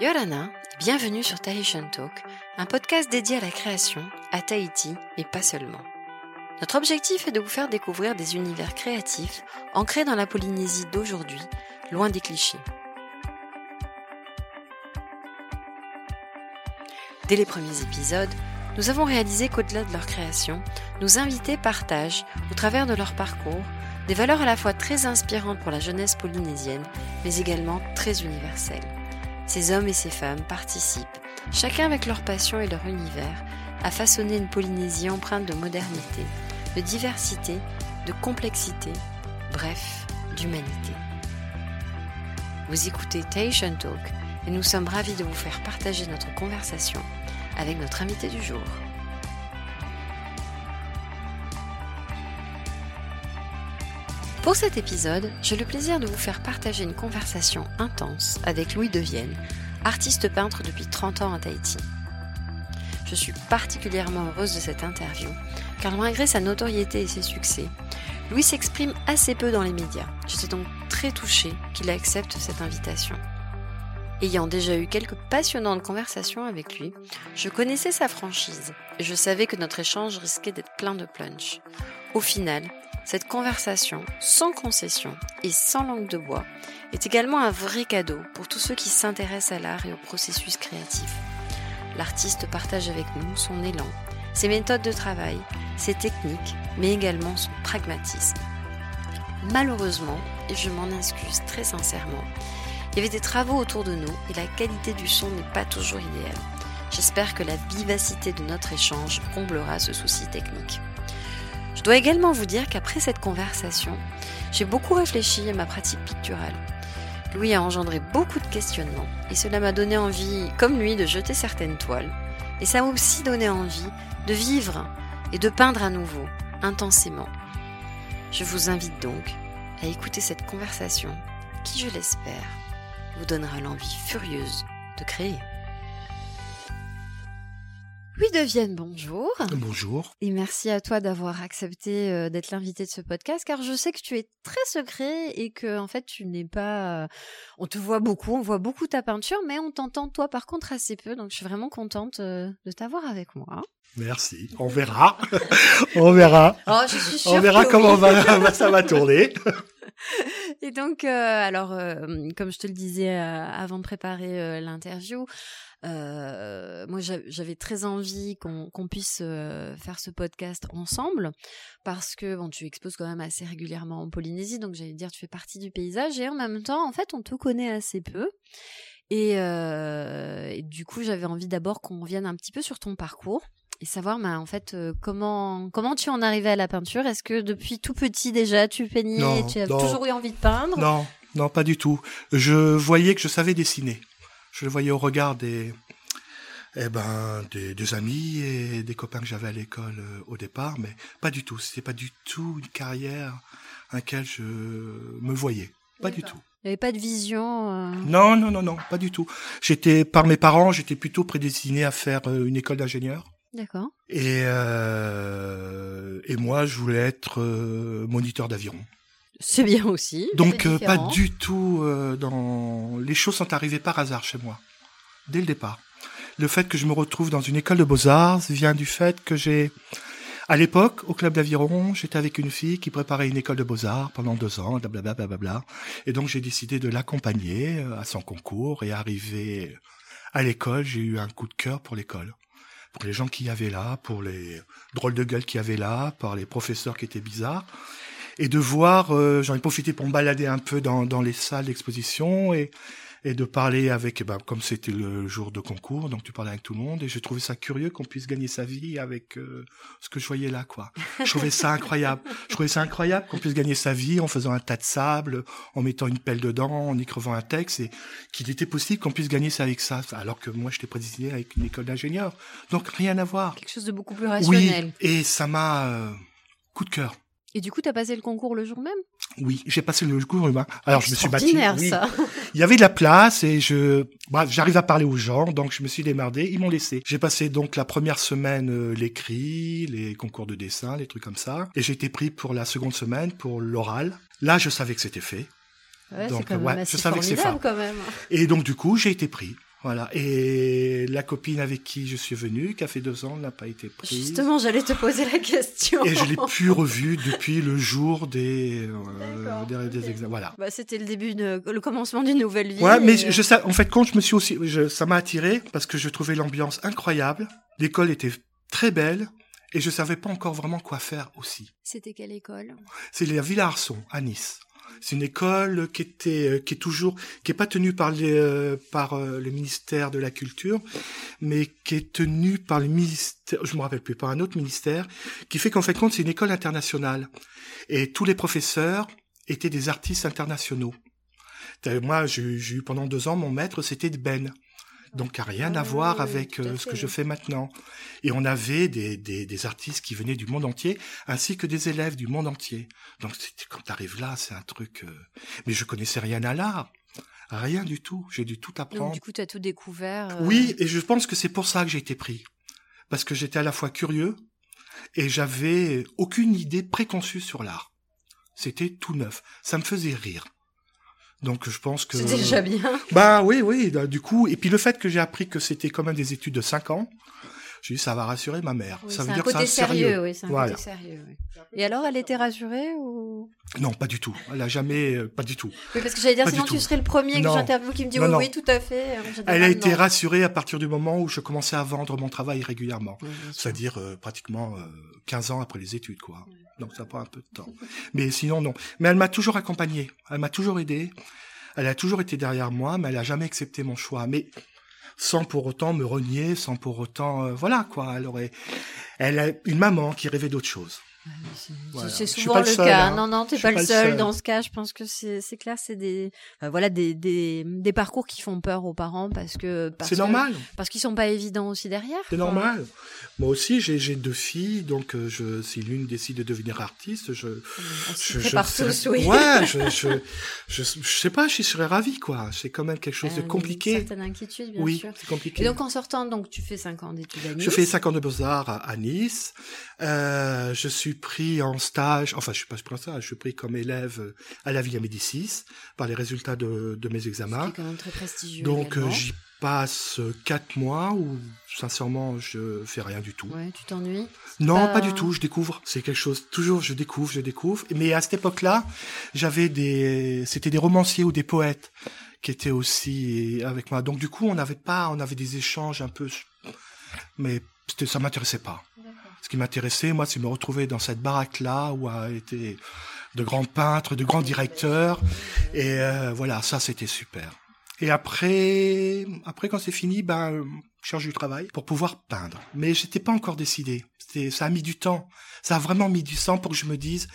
Yorana, bienvenue sur Tahitian Talk, un podcast dédié à la création, à Tahiti et pas seulement. Notre objectif est de vous faire découvrir des univers créatifs ancrés dans la Polynésie d'aujourd'hui, loin des clichés. Dès les premiers épisodes, nous avons réalisé qu'au-delà de leur création, nos invités partagent, au travers de leur parcours, des valeurs à la fois très inspirantes pour la jeunesse polynésienne, mais également très universelles. Ces hommes et ces femmes participent, chacun avec leur passion et leur univers, à façonner une Polynésie empreinte de modernité, de diversité, de complexité, bref, d'humanité. Vous écoutez Tahitian Talk et nous sommes ravis de vous faire partager notre conversation avec notre invité du jour. Pour cet épisode, j'ai le plaisir de vous faire partager une conversation intense avec Louis Devienne, artiste peintre depuis 30 ans à Tahiti. Je suis particulièrement heureuse de cette interview, car malgré sa notoriété et ses succès, Louis s'exprime assez peu dans les médias. J'étais donc très touchée qu'il accepte cette invitation. Ayant déjà eu quelques passionnantes conversations avec lui, je connaissais sa franchise et je savais que notre échange risquait d'être plein de punch. Au final, cette conversation, sans concession et sans langue de bois, est également un vrai cadeau pour tous ceux qui s'intéressent à l'art et au processus créatif. L'artiste partage avec nous son élan, ses méthodes de travail, ses techniques, mais également son pragmatisme. Malheureusement, et je m'en excuse très sincèrement, il y avait des travaux autour de nous et la qualité du son n'est pas toujours idéale. J'espère que la vivacité de notre échange comblera ce souci technique. Je dois également vous dire qu'après cette conversation, j'ai beaucoup réfléchi à ma pratique picturale. Louis a engendré beaucoup de questionnements et cela m'a donné envie, comme lui, de jeter certaines toiles. Et ça m'a aussi donné envie de vivre et de peindre à nouveau, intensément. Je vous invite donc à écouter cette conversation qui, je l'espère, vous donnera l'envie furieuse de créer. Louis Devienne, bonjour. Bonjour. Et merci à toi d'avoir accepté euh, d'être l'invité de ce podcast, car je sais que tu es très secret et que en fait tu n'es pas. euh, on te voit beaucoup, on voit beaucoup ta peinture, mais on t'entend toi par contre assez peu. Donc je suis vraiment contente euh, de t'avoir avec moi. Merci. On verra. on verra. Oh, je suis sûre On verra que comment oui. va, ça va tourner. Et donc, alors, comme je te le disais avant de préparer l'interview, euh, moi j'a- j'avais très envie qu'on puisse euh, faire ce podcast ensemble parce que bon, tu exposes quand même assez régulièrement en Polynésie, donc j'allais dire tu fais partie du paysage et en même temps, en fait, on te connaît assez peu. Et, euh, et du coup, j'avais envie d'abord qu'on revienne un petit peu sur ton parcours et savoir, bah, en fait, euh, comment comment tu en arrivais à la peinture? Est-ce que depuis tout petit déjà, tu peignais, Non, tu as non. toujours eu envie de peindre? Non, non, pas du tout. Je voyais que je savais dessiner. Je le voyais au regard des, eh ben, des, des amis et des copains que j'avais à l'école euh, au départ, mais pas du tout. C'était pas du tout une carrière à laquelle je me voyais. Pas du tout. Il n'y avait pas de vision. euh, Non, non, non, non, pas du tout. J'étais, par mes parents, j'étais plutôt prédestiné à faire euh, une école d'ingénieur. D'accord. Et, euh, et moi, je voulais être euh, moniteur d'aviron. C'est bien aussi. Donc, euh, pas du tout euh, dans... Les choses sont arrivées par hasard chez moi, dès le départ. Le fait que je me retrouve dans une école de beaux-arts vient du fait que j'ai... À l'époque, au club d'aviron, j'étais avec une fille qui préparait une école de beaux-arts pendant deux ans, blablabla, blablabla. Et donc, j'ai décidé de l'accompagner euh, à son concours. Et arrivé à l'école, j'ai eu un coup de cœur pour l'école. Pour les gens qui y avaient là, pour les drôles de gueule qui y avait là, par les professeurs qui étaient bizarres. Et de voir, euh, j'en ai profité pour me balader un peu dans, dans les salles d'exposition et, et de parler avec, ben, comme c'était le jour de concours, donc tu parlais avec tout le monde, et j'ai trouvé ça curieux qu'on puisse gagner sa vie avec euh, ce que je voyais là, quoi. Je trouvais ça incroyable. Je trouvais ça incroyable qu'on puisse gagner sa vie en faisant un tas de sable, en mettant une pelle dedans, en écrivant un texte, et qu'il était possible qu'on puisse gagner ça avec ça, alors que moi j'étais prédestiné avec une école d'ingénieur. Donc rien à voir. Quelque chose de beaucoup plus Oui, rationnel. et ça m'a euh, coup de cœur. Et du coup, tu as passé le concours le jour même? Oui, j'ai passé le cours humain. Alors je me suis battu. Oui. ça. Il y avait de la place et je, bref, j'arrive à parler aux gens, donc je me suis démerdé. Ils m'ont laissé. J'ai passé donc la première semaine euh, l'écrit, les concours de dessin, les trucs comme ça, et j'ai été pris pour la seconde semaine pour l'oral. Là, je savais que c'était fait. Ouais, Donc, c'est quand même ouais, assez je savais que. Et donc du coup, j'ai été pris. Voilà. Et la copine avec qui je suis venu, qui a fait deux ans, n'a pas été prise. Justement, j'allais te poser la question. Et je l'ai plus revue depuis le jour des, euh, des, des examens. Voilà. Bah, c'était le début, de, le commencement d'une nouvelle vie. Ouais, mais je, en fait, quand je me suis aussi, je- ça m'a attiré parce que je trouvais l'ambiance incroyable. L'école était très belle et je savais pas encore vraiment quoi faire aussi. C'était quelle école? C'est la Villa Arson à Nice. C'est une école qui était, euh, qui est toujours, qui est pas tenue par les, euh, par euh, le ministère de la Culture, mais qui est tenue par le ministère, je me rappelle plus, par un autre ministère, qui fait qu'en fait compte c'est une école internationale et tous les professeurs étaient des artistes internationaux. Moi, j'ai eu pendant deux ans mon maître, c'était Ben. Donc, rien Ah à voir oui, avec euh, ce que je fais maintenant. Et on avait des, des, des artistes qui venaient du monde entier, ainsi que des élèves du monde entier. Donc, quand tu arrives là, c'est un truc... euh, Mais je connaissais rien à l'art. Rien du tout. J'ai dû tout Donc, apprendre. du coup, tu as tout découvert. euh, Oui, et je pense que c'est pour ça que j'ai été pris. Parce que j'étais à la fois curieux et j'avais aucune idée préconçue sur l'art. C'était tout neuf. Ça me faisait rire. Donc je pense que... C'est déjà bien. Bah oui, oui, du coup. Et puis le fait que j'ai appris que c'était quand même des études de 5 ans, j'ai dit ça va rassurer ma mère. Oui, ça veut un dire que côté c'est sérieux, sérieux. oui, c'est un Voilà. côté sérieux. oui. Et alors, elle était rassurée ou? Non, pas du tout. Elle a jamais... euh, pas du tout. Oui, parce que j'allais dire, Pas sinon tu serais le premier que j'interviewe qui me dit Non, oui, non. oui, tout à fait. Elle a été rassurée à partir du moment où je commençais à vendre mon travail régulièrement. C'est-à-dire euh, pratiquement euh, 15 ans après les études, quoi. Donc ça prend un peu de temps. Mais sinon, non. Mais elle m'a toujours accompagné. Elle m'a toujours aidé. Elle a toujours été derrière moi, mais elle a jamais accepté mon choix. Mais sans pour autant me renier, sans pour autant, euh, voilà quoi. Elle aurait, elle a une maman qui rêvait d'autre chose. C'est- Voilà. Je souvent le le seul, cas. hein. Non, non, t'es Je pas pas le seul seul. dans ce cas. Je pense que c'est clair, c'est des euh, voilà des, des des parcours qui font peur aux parents parce que C'est normal. parce qu'ils sont pas évidents aussi derrière. C'est normal. Moi aussi, j'ai deux filles, donc euh, je, si l'une décide de devenir artiste, je, On je, serais- tous, oui. Ouais, je, je, je, je sais pas, je serais ravi, quoi. C'est quand même quelque chose Euh, de compliqué. Une certaine inquiétude, bien Oui, sûr. c'est compliqué. Et donc en sortant, donc tu fais 5 ans d'études à Nice. Je fais 5 ans de beaux-arts à, à Nice. Euh, je suis pris en stage, enfin je suis pas pris en stage, je suis pris comme élève euh, à la Villa Médicis par les résultats de, de mes examens. est quand même très prestigieux. Donc euh, j'y passe euh, quatre mois où sincèrement je fais rien du tout. Ouais, tu t'ennuies? Non, pas- pas... du tout, je découvre. C'est quelque chose, toujours je découvre, je découvre. Mais à cette époque-là, j'avais des, c'était des romanciers ou des poètes qui étaient aussi avec moi. Donc du coup, on n'avait pas, on avait des échanges un peu, mais ça m'intéressait pas. Ce qui m'intéressait, moi, c'est me retrouver dans cette baraque-là où a été de grands peintres, de grands directeurs. Et euh, voilà, ça, c'était super. Et après, après quand c'est fini, ben, euh, je cherche du travail pour pouvoir peindre. Mais j'étais pas encore décidé. Ça a mis du temps. Ça a vraiment mis du temps pour que je me dise,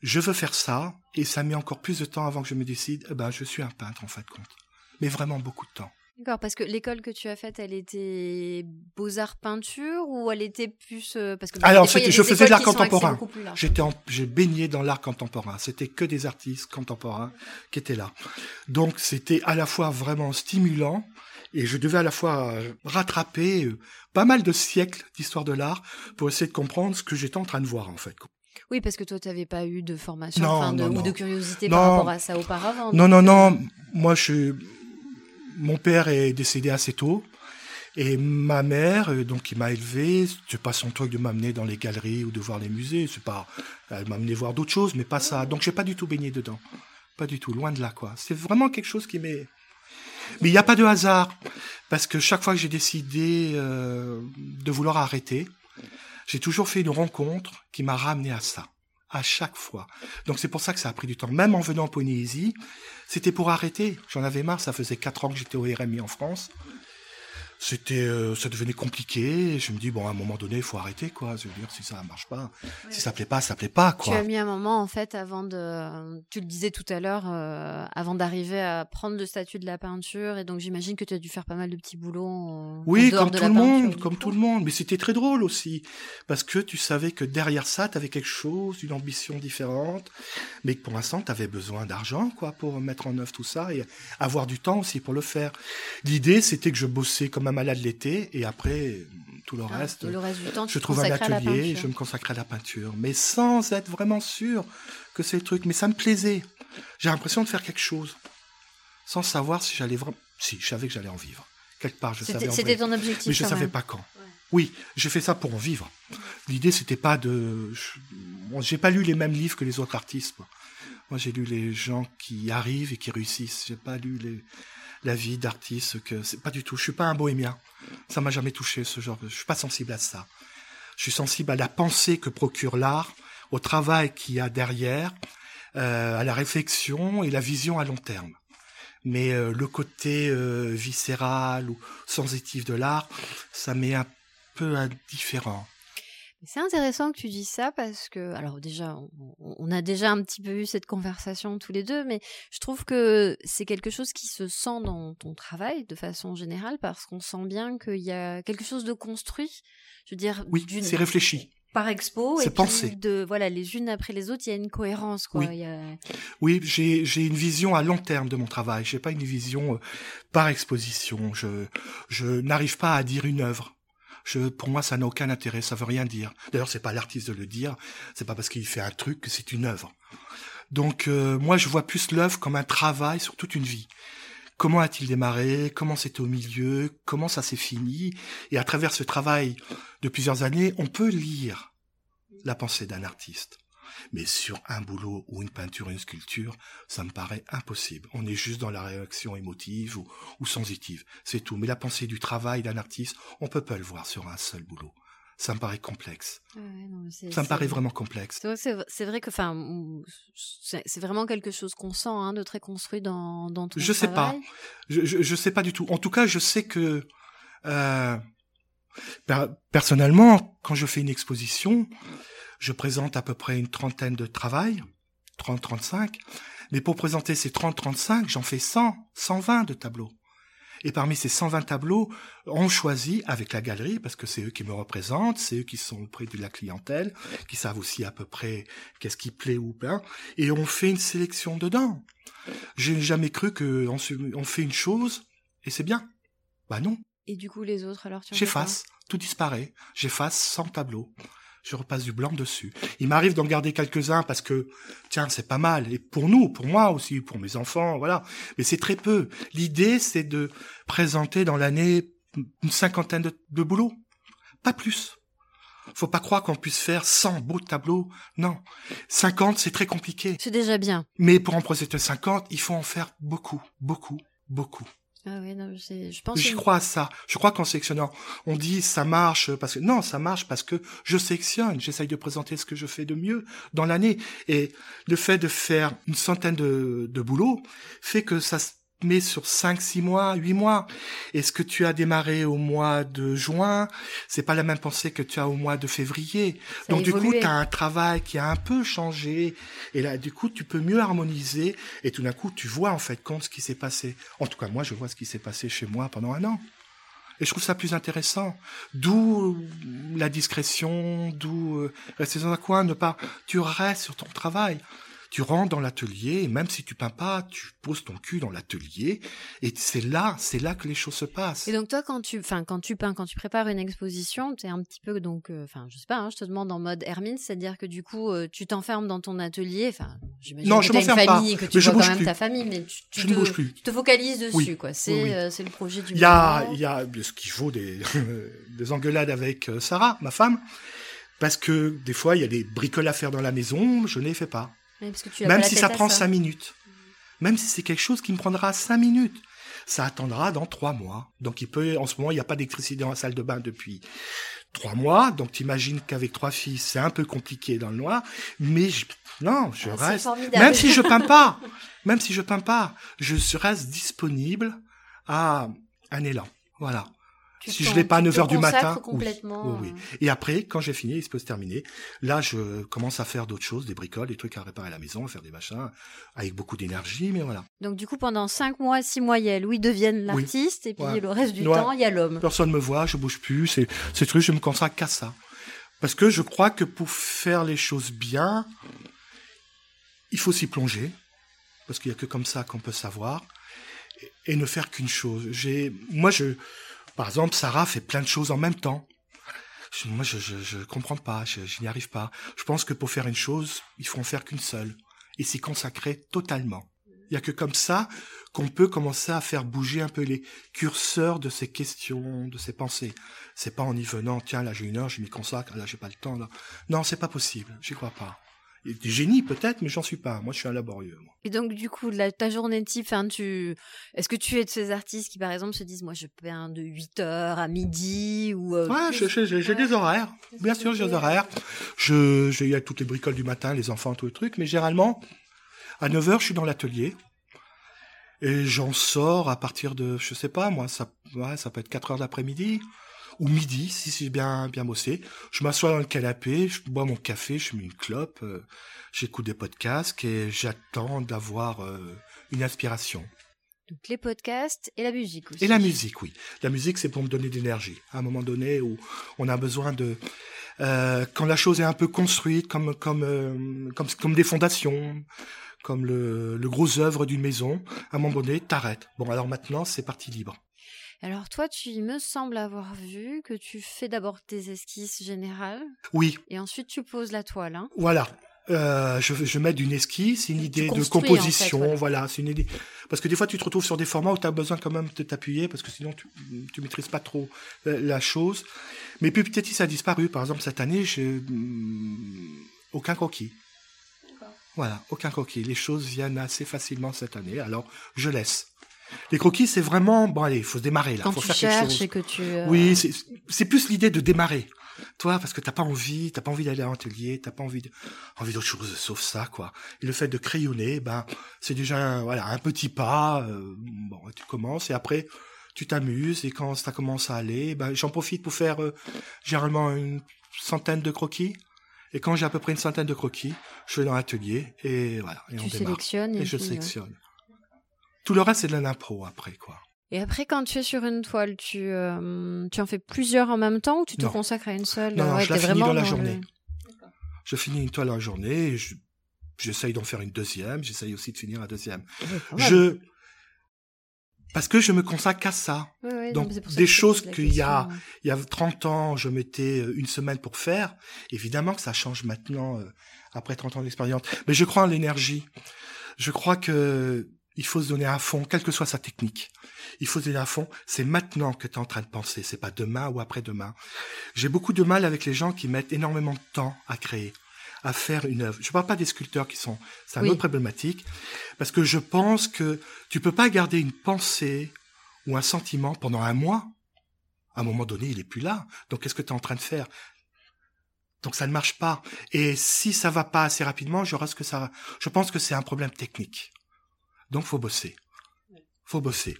je veux faire ça. Et ça a mis encore plus de temps avant que je me décide, eh ben, je suis un peintre, en fin de compte. Mais vraiment beaucoup de temps. D'accord, parce que l'école que tu as faite, elle était beaux-arts peinture ou elle était plus euh, parce que Alors, des fois, il y a c'était- je faisais de l'art contemporain. J'étais en- j'ai baigné dans l'art contemporain. C'était que des artistes contemporains qui étaient là. Donc c'était à la fois vraiment stimulant et je devais à la fois euh, rattraper euh, pas mal de siècles d'histoire de l'art pour essayer de comprendre ce que j'étais en train de voir en fait. Oui, parce que toi, tu n'avais pas eu de formation Non, enfin, de- non, ou non. de curiosité par rapport à ça auparavant. Non, donc, non, non. Moi, je suis... Mon père est décédé assez tôt. Et ma mère, euh, donc, qui m'a élevé, c'est pas son truc de m'amener dans les galeries ou de voir les musées. C'est pas, elle m'a amené voir d'autres choses, mais pas ça. Donc, j'ai pas du tout baigné dedans. Pas du tout, loin de là, quoi. C'est vraiment quelque chose qui m'est. Mais il n'y a pas de hasard, parce que chaque fois que j'ai décidé euh, de vouloir arrêter, j'ai toujours fait une rencontre qui m'a ramené à ça, à chaque fois. Donc c'est pour ça que ça a pris du temps. Même en venant en Polynésie, c'était pour arrêter. J'en avais marre, ça faisait quatre ans que j'étais au RMI en France. C'était, euh, ça devenait compliqué. Je me dis bon, à un moment donné, il faut arrêter, quoi. Je veux dire, si ça marche pas, si ça plaît pas, ça plaît pas, Tu quoi. as mis un moment, en fait, avant de. Tu le disais tout à l'heure, euh, avant d'arriver à prendre le statut de la peinture. Et donc, j'imagine que tu as dû faire pas mal de petits boulots. Oui, comme tout le monde, comme tout le monde. Mais c'était très drôle aussi, parce que tu savais que derrière ça, tu avais quelque chose, une ambition différente, mais que pour l'instant, tu avais besoin d'argent, quoi, pour mettre en œuvre tout ça et avoir du temps aussi pour le faire. L'idée, c'était que je bossais comme un malade l'été, et après, tout le Ah, reste, le reste du temps, tu je trouve un atelier, et je me consacrais à la peinture, mais sans être vraiment sûr que c'est le truc. Mais ça me plaisait. J'ai l'impression de faire quelque chose, sans savoir si j'allais vraiment. Si, je savais que j'allais en vivre, quelque part. Je savais. C'était ton objectif. Mais je savais pas quand. Oui, j'ai fait ça pour en vivre. L'idée, c'était pas de. J'ai pas lu les mêmes livres que les autres artistes. Moi, j'ai lu les gens qui arrivent et qui réussissent. J'ai pas lu les... la vie d'artistes que c'est pas du tout. Je suis pas un bohémien. Ça m'a jamais touché ce genre. Je suis pas sensible à ça. Je suis sensible à la pensée que procure l'art, au travail qu'il y a derrière, euh, à la réflexion et la vision à long terme. Mais euh, le côté euh, viscéral ou sensitif de l'art, ça m'est un peu indifférent. C'est intéressant que tu dis ça parce que, alors déjà, on, a déjà un petit peu eu cette conversation tous les deux, mais je trouve que c'est quelque chose qui se sent dans ton travail de façon générale parce qu'on sent bien qu'il y a quelque chose de construit. Je veux dire, oui, c'est réfléchi. par expo et pensé. de voilà les unes après les autres il y a une cohérence quoi. Oui, oui j'ai j'ai une vision à long terme de mon travail. J'ai pas une vision euh, par exposition. Je je n'arrive pas à dire une œuvre je, pour moi, ça n'a aucun intérêt, ça veut rien dire. D'ailleurs, c'est pas l'artiste de le dire, c'est pas parce qu'il fait un truc que c'est une œuvre. Donc, euh, moi, je vois plus l'œuvre comme un travail sur toute une vie. Comment a-t-il démarré? Comment c'était au milieu? Comment ça s'est fini? Et à travers ce travail de plusieurs années, on peut lire la pensée d'un artiste. Mais sur un boulot ou une peinture, une sculpture, ça me paraît impossible. On est juste dans la réaction émotive ou, sensitive. C'est tout. Mais la pensée du travail d'un artiste, on peut pas le voir sur un seul boulot. Ça me paraît complexe. ça me paraît vraiment complexe. C'est vrai que, enfin, c'est vraiment quelque chose qu'on sent hein, de très construit dans, dans tout Je sais pas. Je, je, sais pas du tout. En tout cas, je sais que euh, personnellement, quand je fais une exposition, je présente à peu près une trentaine de travails, 30-35, mais pour présenter ces 30-35, j'en fais 100, 120 de tableaux. Et parmi ces 120 tableaux, on choisit avec la galerie, parce que c'est eux qui me représentent, c'est eux qui sont auprès de la clientèle, qui savent aussi à peu près qu'est-ce qui plaît ou pas, et on fait une sélection dedans. J'ai jamais cru qu'on on fait une chose et c'est bien. Bah non. Et du coup, les autres, alors tu J'efface, tout disparaît. J'efface 100 tableaux je repasse du blanc dessus. Il m'arrive d'en garder quelques-uns parce que, tiens, c'est pas mal. Et pour nous, pour moi aussi, pour mes enfants, voilà. Mais c'est très peu. L'idée, c'est de présenter dans l'année une cinquantaine de, de boulots. Pas plus. Faut pas croire qu'on puisse faire 100 beaux tableaux. Non. 50, c'est très compliqué. C'est déjà bien. Mais pour en procéder 50, il faut en faire beaucoup, beaucoup, beaucoup. Ah oui, non, je pense. Je crois à ça. Je crois qu'en sélectionnant, on dit ça marche parce que non, ça marche parce que je sélectionne. J'essaye de présenter ce que je fais de mieux dans l'année. Et le fait de faire une centaine de, de boulots fait que ça mais sur 5, 6 mois, 8 mois. Est-ce que tu as démarré au mois de juin? C'est pas la même pensée que tu as au mois de février. Donc du coup, tu as un travail qui a un peu changé. Et là, du coup, tu peux mieux harmoniser. Et tout d'un coup, tu vois en fait compte ce qui s'est passé. En tout cas, moi, je vois ce qui s'est passé chez moi pendant un an. Et je trouve ça plus intéressant. D'où la discrétion, d'où euh, rester dans un coin, ne pas. Tu restes sur ton travail tu rentres dans l'atelier et même si tu peins pas, tu poses ton cul dans l'atelier et c'est là, c'est là que les choses se passent. Et donc toi, quand tu, enfin, quand tu peins, quand tu prépares une exposition, tu es un petit peu donc, euh, enfin, je sais pas, hein, je te demande en mode Hermine, c'est-à-dire que du coup, euh, tu t'enfermes dans ton atelier, enfin, j'imagine que as une famille, que tu vois quand même ta famille, mais tu, te, bouge plus. tu te focalises dessus, quoi. C'est, euh, c'est le projet du. Il y a, il y a ce qu'il faut des, des engueulades avec Sarah, ma femme. Parce que des fois, il y a des bricoles à faire dans la maison, je ne les fais pas. Même si ça prend cinq minutes. Même si c'est quelque chose qui me prendra cinq minutes. Ça attendra dans trois mois. Donc il peut, en ce moment, il n'y a pas d'électricité dans la salle de bain depuis trois mois. Donc t'imagines qu'avec trois filles, c'est un peu compliqué dans le noir. Mais non, je ah, reste. Même si je peins pas, même si je peins pas, je reste disponible à un élan. Voilà si je l'ai pas à 9 heures du matin, complètement. Oui, oui, Et après, quand j'ai fini, il se peut se terminer. Là, je commence à faire d'autres choses, des bricoles, des trucs à réparer à la maison, à faire des machins, avec beaucoup d'énergie, mais voilà. Donc du coup, pendant 5 mois, 6 mois, il y a Louis devienne l'artiste, et puis le reste du temps, il y a l'homme. Personne me voit, je bouge plus, c'est, c'est truc, je me consacre qu'à ça. Parce que je crois que pour faire les choses bien, il faut s'y plonger, parce qu'il y a que comme ça qu'on peut savoir, et ne faire qu'une chose. J'ai, moi, je, par exemple, Sarah fait plein de choses en même temps. Moi, je, je, comprends pas, je, je n'y arrive pas. Je pense que pour faire une chose, il faut en faire qu'une seule et s'y consacrer totalement. Il y a que comme ça qu'on peut commencer à faire bouger un peu les curseurs de ces questions, de ces pensées. C'est pas en y venant, tiens, là j'ai une heure, je m'y consacre, là j'ai pas le temps. Là. Non, c'est pas possible, j'y crois pas. Des génies peut-être, mais j'en suis pas. Moi, je suis un laborieux. Moi. Et donc, du coup, la, ta journée type, hein, tu, est-ce que tu es de ces artistes qui, par exemple, se disent, moi, je peins de 8 heures à midi ou euh, Ouais, j'ai des horaires. Bien sûr, j'ai des horaires. Je, j'ai toutes les bricoles du matin, les enfants, tout le truc, mais généralement, à 9 heures, je suis dans l'atelier. Et j'en sors à partir de, je sais pas, moi, ça, ouais, ça peut être 4 heures d'après-midi ou midi, si c'est bien bien bossé. Je m'assois dans le canapé, je bois mon café, je mets une clope, euh, j'écoute des podcasts et j'attends d'avoir euh, une inspiration. Donc les podcasts et la musique aussi. Et la musique, oui. La musique, c'est pour me donner de l'énergie. À un moment donné où on a besoin de... Euh, quand la chose est un peu construite, comme, comme, comme, comme des fondations, comme le, le gros œuvre d'une maison, à un moment donné, t'arrêtes. Bon, alors maintenant, c'est parti libre. Alors toi, tu me semble avoir vu que tu fais d'abord tes esquisses générales. Oui. Et ensuite tu poses la toile. Hein. Voilà. Euh, je, je mets d'une esquisse, une idée de composition, voilà, c'est une idée. Parce que des fois, tu te retrouves sur des formats où tu as besoin quand même de t'appuyer, parce que sinon, tu, tu maîtrises pas trop la, chose. Mais puis petit, ça a disparu. Par exemple, cette année, j'ai mm, aucun croquis. Voilà, aucun croquis. Les choses viennent assez facilement cette année, alors je laisse. Les croquis, c'est vraiment bon. Allez, il faut démarrer là. Quand faut tu faire cherches quelque chose. et que tu. euh, Oui, c'est- plus l'idée de démarrer. Toi, parce que t'as pas envie, t'as pas envie d'aller à l'atelier, t'as pas envie de, envie d'autre chose sauf ça, quoi. Et le fait de crayonner, ben, c'est déjà un, voilà un petit pas. euh, bon, tu commences et après tu t'amuses et quand ça commence à aller, ben j'en profite pour faire euh, généralement une centaine de croquis. Et quand j'ai à peu près une centaine de croquis, je vais dans l'atelier et voilà. Et on tu démarre. sélectionnes et, Et je puis, sélectionne. Tout le reste, c'est de l'impro après, quoi. Et après, quand tu es sur une toile, tu, euh, tu en fais plusieurs en même temps ou tu te Non. consacres à une seule Non, non, Ouais, je la finis dans la le- journée. Je finis une toile en journée et je- j'essaye d'en faire une deuxième. J'essaye aussi de finir la deuxième. Ouais. Je, parce que je me consacre qu'à ça. Ouais, ouais, donc, des que choses la qu'il y a-. Il y a 30 ans, je mettais euh, une semaine pour faire. Évidemment que ça change maintenant, euh, après 30 ans d'expérience. Mais je crois en l'énergie. Je crois que il faut se donner à fond, quelle que soit sa technique. Il faut se donner à fond. C'est maintenant que tu es en train de penser. C'est pas demain ou après-demain. J'ai beaucoup de mal avec les gens qui mettent énormément de temps à créer, à faire une œuvre. Je parle pas des sculpteurs qui sont, c'est une Oui. autre problématique, parce que je pense que tu peux pas garder une pensée ou un sentiment pendant un mois. À un moment donné, il est plus là. Donc, qu'est-ce que tu es en train de faire? Donc, ça ne marche pas. Et si ça va pas assez rapidement, je, reste que ça, je pense que c'est un problème technique. Donc, faut bosser. Faut bosser.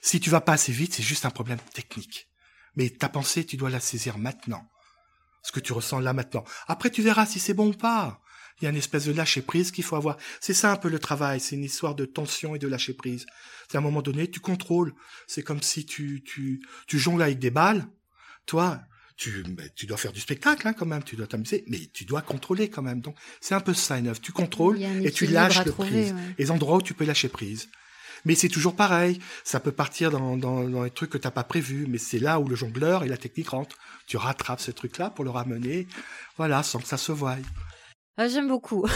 Si tu vas pas assez vite, c'est juste un problème technique. Mais ta pensée, tu dois la saisir maintenant. Ce que tu ressens là maintenant. Après, tu verras si c'est bon ou pas. Il y a une espèce de lâcher prise qu'il faut avoir. C'est ça un peu le travail. C'est une histoire de tension et de lâcher prise. C'est à un moment donné, tu contrôles. C'est comme si tu, tu, tu jongles avec des balles. Toi, tu, tu dois faire du spectacle, hein, quand même. Tu dois t'amuser. Mais tu dois contrôler quand même. Donc, c'est un peu ça, une œuvre. Tu contrôles et tu lâches le trouver, prise. ouais. Les endroits où tu peux lâcher prise. Mais c'est toujours pareil. Ça peut partir dans, dans, dans les trucs que t'as pas prévus, mais c'est là où le jongleur et la technique rentrent. Tu rattrapes ce truc-là pour le ramener, voilà, sans que ça se voie. Ah, j'aime beaucoup.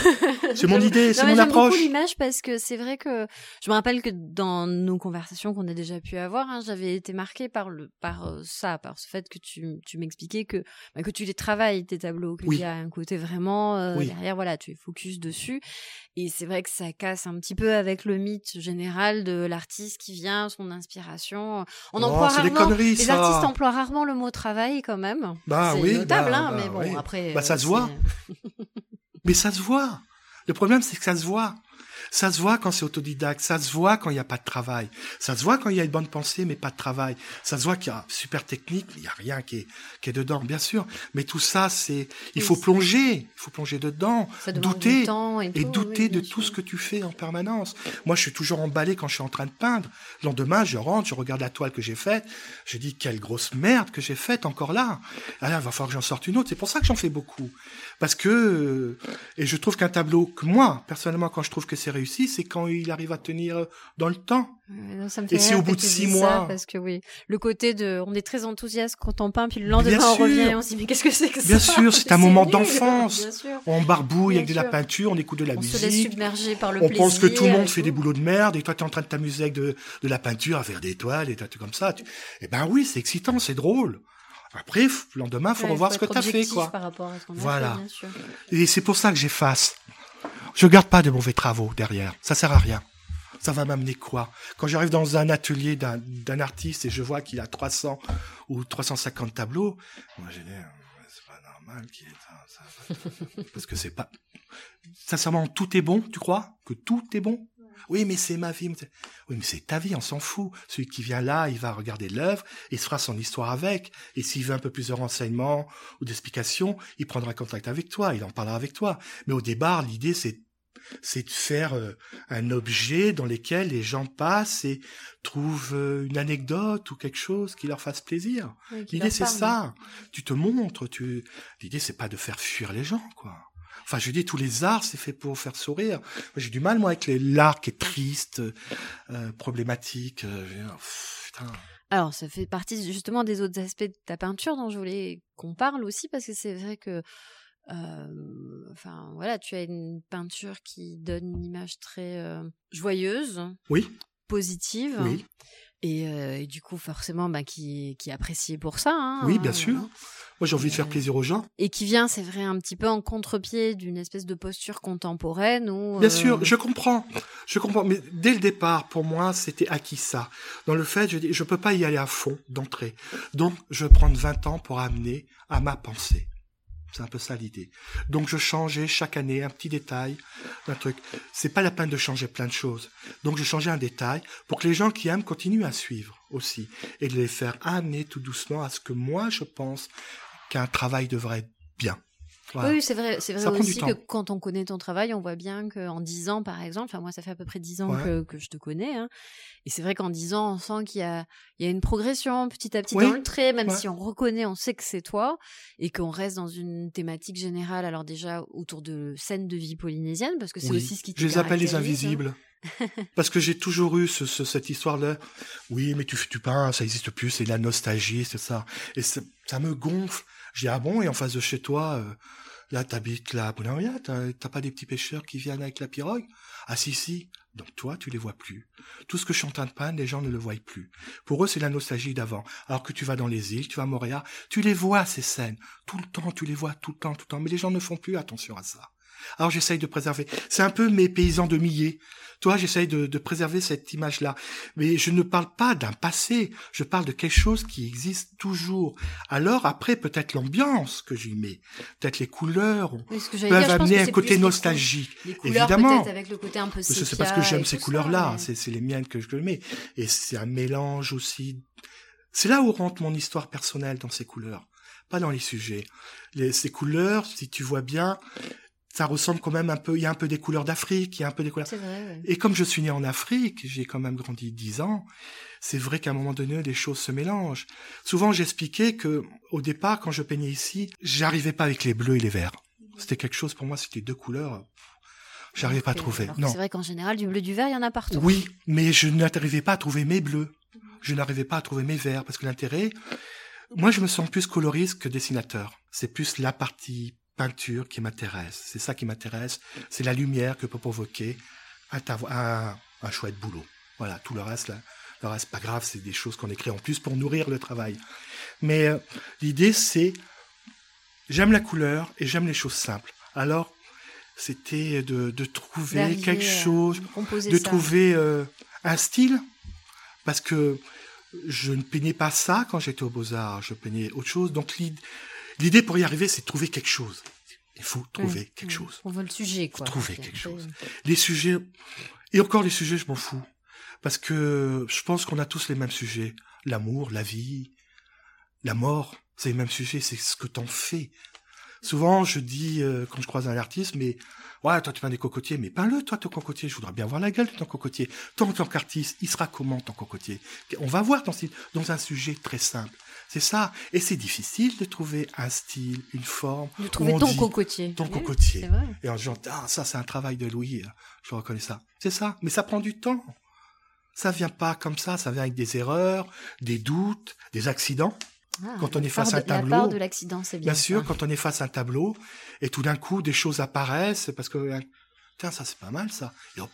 C'est mon J'aime- idée, c'est mon j'aime approche. beaucoup l'image parce que c'est vrai que je me rappelle que dans nos conversations qu'on a déjà pu avoir, hein, j'avais été marquée par le par euh, ça, par ce fait que tu, tu m'expliquais que bah, que tu les travailles tes tableaux, qu'il Oui. y a un côté vraiment euh, Oui. derrière, voilà, tu es focus dessus. Et c'est vrai que ça casse un petit peu avec le mythe général de l'artiste qui vient, son inspiration. On Oh, emploie des rarement. les artistes emploient rarement le mot travail quand même. Bah c'est oui, notable, bah, hein, bah mais bon oui. après. Bah, ça euh, se voit. Mais ça se voit. Le problème, c'est que ça se voit. Ça se voit quand c'est autodidacte, ça se voit quand il n'y a pas de travail, ça se voit quand il y a une bonne pensée mais pas de travail, ça se voit qu'il y a super technique, il n'y a rien qui est, qui est dedans, bien sûr. Mais tout ça, c'est, il Oui, faut plonger, il faut plonger dedans, douter et, et tout, douter oui, de tout ce que tu fais en permanence. Moi, je suis toujours emballé quand je suis en train de peindre. Le lendemain, je rentre, je regarde la toile que j'ai faite, je dis quelle grosse merde que j'ai faite encore là. Ah là, il va falloir que j'en sorte une autre. C'est pour ça que j'en fais beaucoup. Parce que, et je trouve qu'un tableau, que moi, personnellement, quand je trouve que c'est réussi, c'est quand il arrive à tenir dans le temps. Ouais, non, ça me Et fait rire au bout de six mois. parce que oui, le côté de, on est très enthousiaste quand on peint, puis le lendemain Bien on sûr. revient et on se dit mais qu'est-ce que c'est que Bien ça sûr, c'est un moment d'enfance. Bien. On barbouille Bien avec de la peinture, on écoute de la On se laisse musique. submerger par le On plaisir. pense que tout le monde fait tout. des boulots de merde et toi tu es en train de t'amuser avec de, de la peinture à faire des toiles et trucs comme ça. Tu- Eh ben oui, c'est excitant, c'est drôle. Après, le lendemain, faut Ouais, revoir ce que tu as fait, quoi. Par rapport à ce qu'on a Voilà. fait, bien sûr. Et c'est pour ça que j'efface. Je garde pas de mauvais travaux derrière. Ça sert à rien. Ça va m'amener quoi? Quand j'arrive dans un atelier d'un artiste et je vois qu'il a 300 ou 350 tableaux, moi j'ai dit, c'est pas normal qu'il ait. Parce que c'est pas... Sincèrement, tout est bon, tu crois? Que tout est bon? Oui, mais c'est ma vie. Oui, mais c'est ta vie, on s'en fout. Celui qui vient là, il va regarder l'œuvre se fera son histoire avec. Et s'il veut un peu plus de renseignements ou d'explications, il prendra contact avec toi, il en parlera avec toi. Mais au départ, l'idée, c'est c'est de faire euh, un objet dans lequel les gens passent et trouvent euh, une anecdote ou quelque chose qui leur fasse plaisir. Oui, L'idée c'est ça. Tu te montres. Tu. L'idée c'est pas de faire fuir les gens, quoi. Enfin, je dis tous les arts c'est fait pour faire sourire. J'ai du mal moi avec les- l'art qui est triste, euh, problématique. euh, putain. Alors, ça fait partie justement des autres aspects de ta peinture dont je voulais qu'on parle aussi, parce que c'est vrai que, euh, enfin, voilà, tu as une peinture qui donne une image très euh, joyeuse, Oui, positive, oui, et, euh, et du coup, forcément, bah, qui, qui est appréciée pour ça. hein, oui, bien sûr. Moi j'ai envie de faire plaisir aux gens. Et qui vient, c'est vrai, un petit peu en contre-pied d'une espèce de posture contemporaine où. Bien sûr, je comprends, je comprends, mais dès le départ, pour moi, c'était acquis ça. Dans le fait, je dis, je peux pas y aller à fond d'entrée. Donc, je vais prendre 20 ans pour amener à ma pensée. C'est un peu ça l'idée. Donc, je changeais chaque année un petit détail d'un truc. C'est pas la peine de changer plein de choses. Donc, je changeais un détail pour que les gens qui aiment continuent à suivre aussi et de les faire amener tout doucement à ce que moi je pense qu'un travail devrait être bien. Voilà. Oui, c'est vrai, c'est vrai Ça aussi que quand on connaît ton travail, on voit bien qu'en 10 ans, par exemple, enfin moi ça fait à peu près 10 ans Ouais. que, que je te connais, hein, et c'est vrai qu'en 10 ans, on sent qu'il y a, il y a une progression petit à petit Oui. dans le trait, même Ouais. si on reconnaît, on sait que c'est toi, et qu'on reste dans une thématique générale, alors déjà autour de scènes de vie polynésienne, parce que c'est Oui. aussi ce qui te Je les appelle les hein. invisibles. Parce que j'ai toujours eu ce, ce- cette histoire-là. Oui, mais tu, tu peins, ça existe plus, c'est de la nostalgie, c'est ça. Et ça me gonfle. Je dis, ah bon, et en face de chez toi, euh, là, t'habites là, Bonaria, t'as t'as pas des petits pêcheurs qui viennent avec la pirogue? Ah si, si. Donc toi, tu les vois plus. Tout ce que je suis de peindre, les gens ne le voient plus. Pour eux, c'est la nostalgie d'avant. Alors que tu vas dans les îles, tu vas à Montréal, tu les vois, ces scènes. Tout le temps, tu les vois, tout le temps, tout le temps. Mais les gens ne font plus attention à ça. Alors j'essaye de préserver. C'est un peu mes paysans de millet. Toi, j'essaye de, de préserver cette image-là. Mais je ne parle pas d'un passé. Je parle de quelque chose qui existe toujours. Alors après, peut-être l'ambiance que j'y mets, peut-être les couleurs peuvent dire, amener un côté nostalgique. Les couleurs Évidemment. avec le côté un peu Parce que c'est parce que j'aime ces couleurs-là. mais- C'est c'est les miennes que je mets. Et c'est un mélange aussi. C'est là où rentre mon histoire personnelle dans ces couleurs, pas dans les sujets. Les, ces couleurs, si tu vois bien, ça ressemble quand même un peu. Il y a un peu des couleurs d'Afrique, il y a un peu des couleurs. Vrai, ouais. Et comme je suis né en Afrique, j'ai quand même grandi dix ans, c'est vrai qu'à un moment donné, les choses se mélangent. Souvent, j'expliquais que, au départ, quand je peignais ici, j'arrivais pas avec les bleus et les verts. C'était quelque chose, pour moi, c'était deux couleurs. J'arrivais pas à trouver. Non. C'est vrai qu'en général, du bleu, du vert, il y en a partout. Oui, mais je n'arrivais pas à trouver mes bleus. Je n'arrivais pas à trouver mes verts, parce que l'intérêt, moi, je me sens plus coloriste que dessinateur. C'est plus la partie peinture qui m'intéresse. C'est ça qui m'intéresse. C'est la lumière que peut provoquer un, un, un chouette boulot. Voilà, tout le reste, là, le reste, pas grave, c'est des choses qu'on écrit en plus pour nourrir le travail. Mais euh, l'idée, c'est, j'aime la couleur et j'aime les choses simples. Alors, c'était de, de trouver quelque chose, de ça. trouver euh, un style, parce que je ne peignais pas ça quand j'étais aux Beaux-Arts, je peignais autre chose. Donc l'idée pour y arriver, c'est de trouver quelque chose. Il faut trouver quelque chose. On voit le sujet, quoi. trouver quelque peu- chose. Les sujets, et encore les sujets, je m'en fous. Parce que je pense qu'on a tous les mêmes sujets. L'amour, la vie, la mort, c'est les mêmes sujets, c'est ce que t'en fais. Souvent, je dis, euh, quand je croise un artiste, mais, ouais, toi, tu peins des cocotiers, mais peins-le, toi, ton cocotier. Je voudrais bien voir la gueule de ton cocotier. Toi, en tant qu'artiste, il sera comment, ton cocotier? On va voir ton style, dans un sujet très simple. C'est ça. Et c'est difficile de trouver un style, une forme. De trouver ton cocotier. Ton cocotier. Et en disant, ah, ça, c'est un travail de Louis. Je reconnais ça. C'est ça. Mais ça prend du temps. Ça vient pas comme ça. Ça vient avec des erreurs, des doutes, des accidents. Ah, quand on est face à un tableau. La part de l'accident, c'est bien. Bien sûr, quand on est face à un tableau, et tout d'un coup, des choses apparaissent, parce que, tiens, ça, c'est pas mal, ça. Et hop,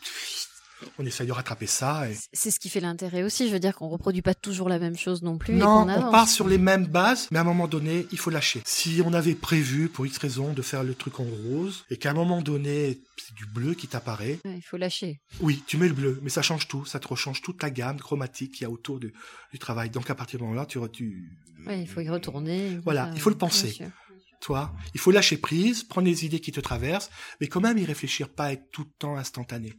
on essaye de rattraper ça. Et... C'est ce qui fait l'intérêt aussi. Je veux dire qu'on reproduit pas toujours la même chose non plus. Non, on, part sur les mêmes bases, mais à un moment donné, il faut lâcher. Si on avait prévu, pour X raison, de faire le truc en rose, et qu'à un moment donné, c'est du bleu qui t'apparaît. il faut lâcher. Oui, tu mets le bleu, mais ça change tout. Ça te rechange toute la gamme chromatique qu'il y a autour du, travail. Donc à partir de moment-là, tu... tu... il faut y retourner. Voilà, il faut le penser. Toi, il faut lâcher prise, prendre les idées qui te traversent, mais quand même y réfléchir, pas être tout le temps instantané.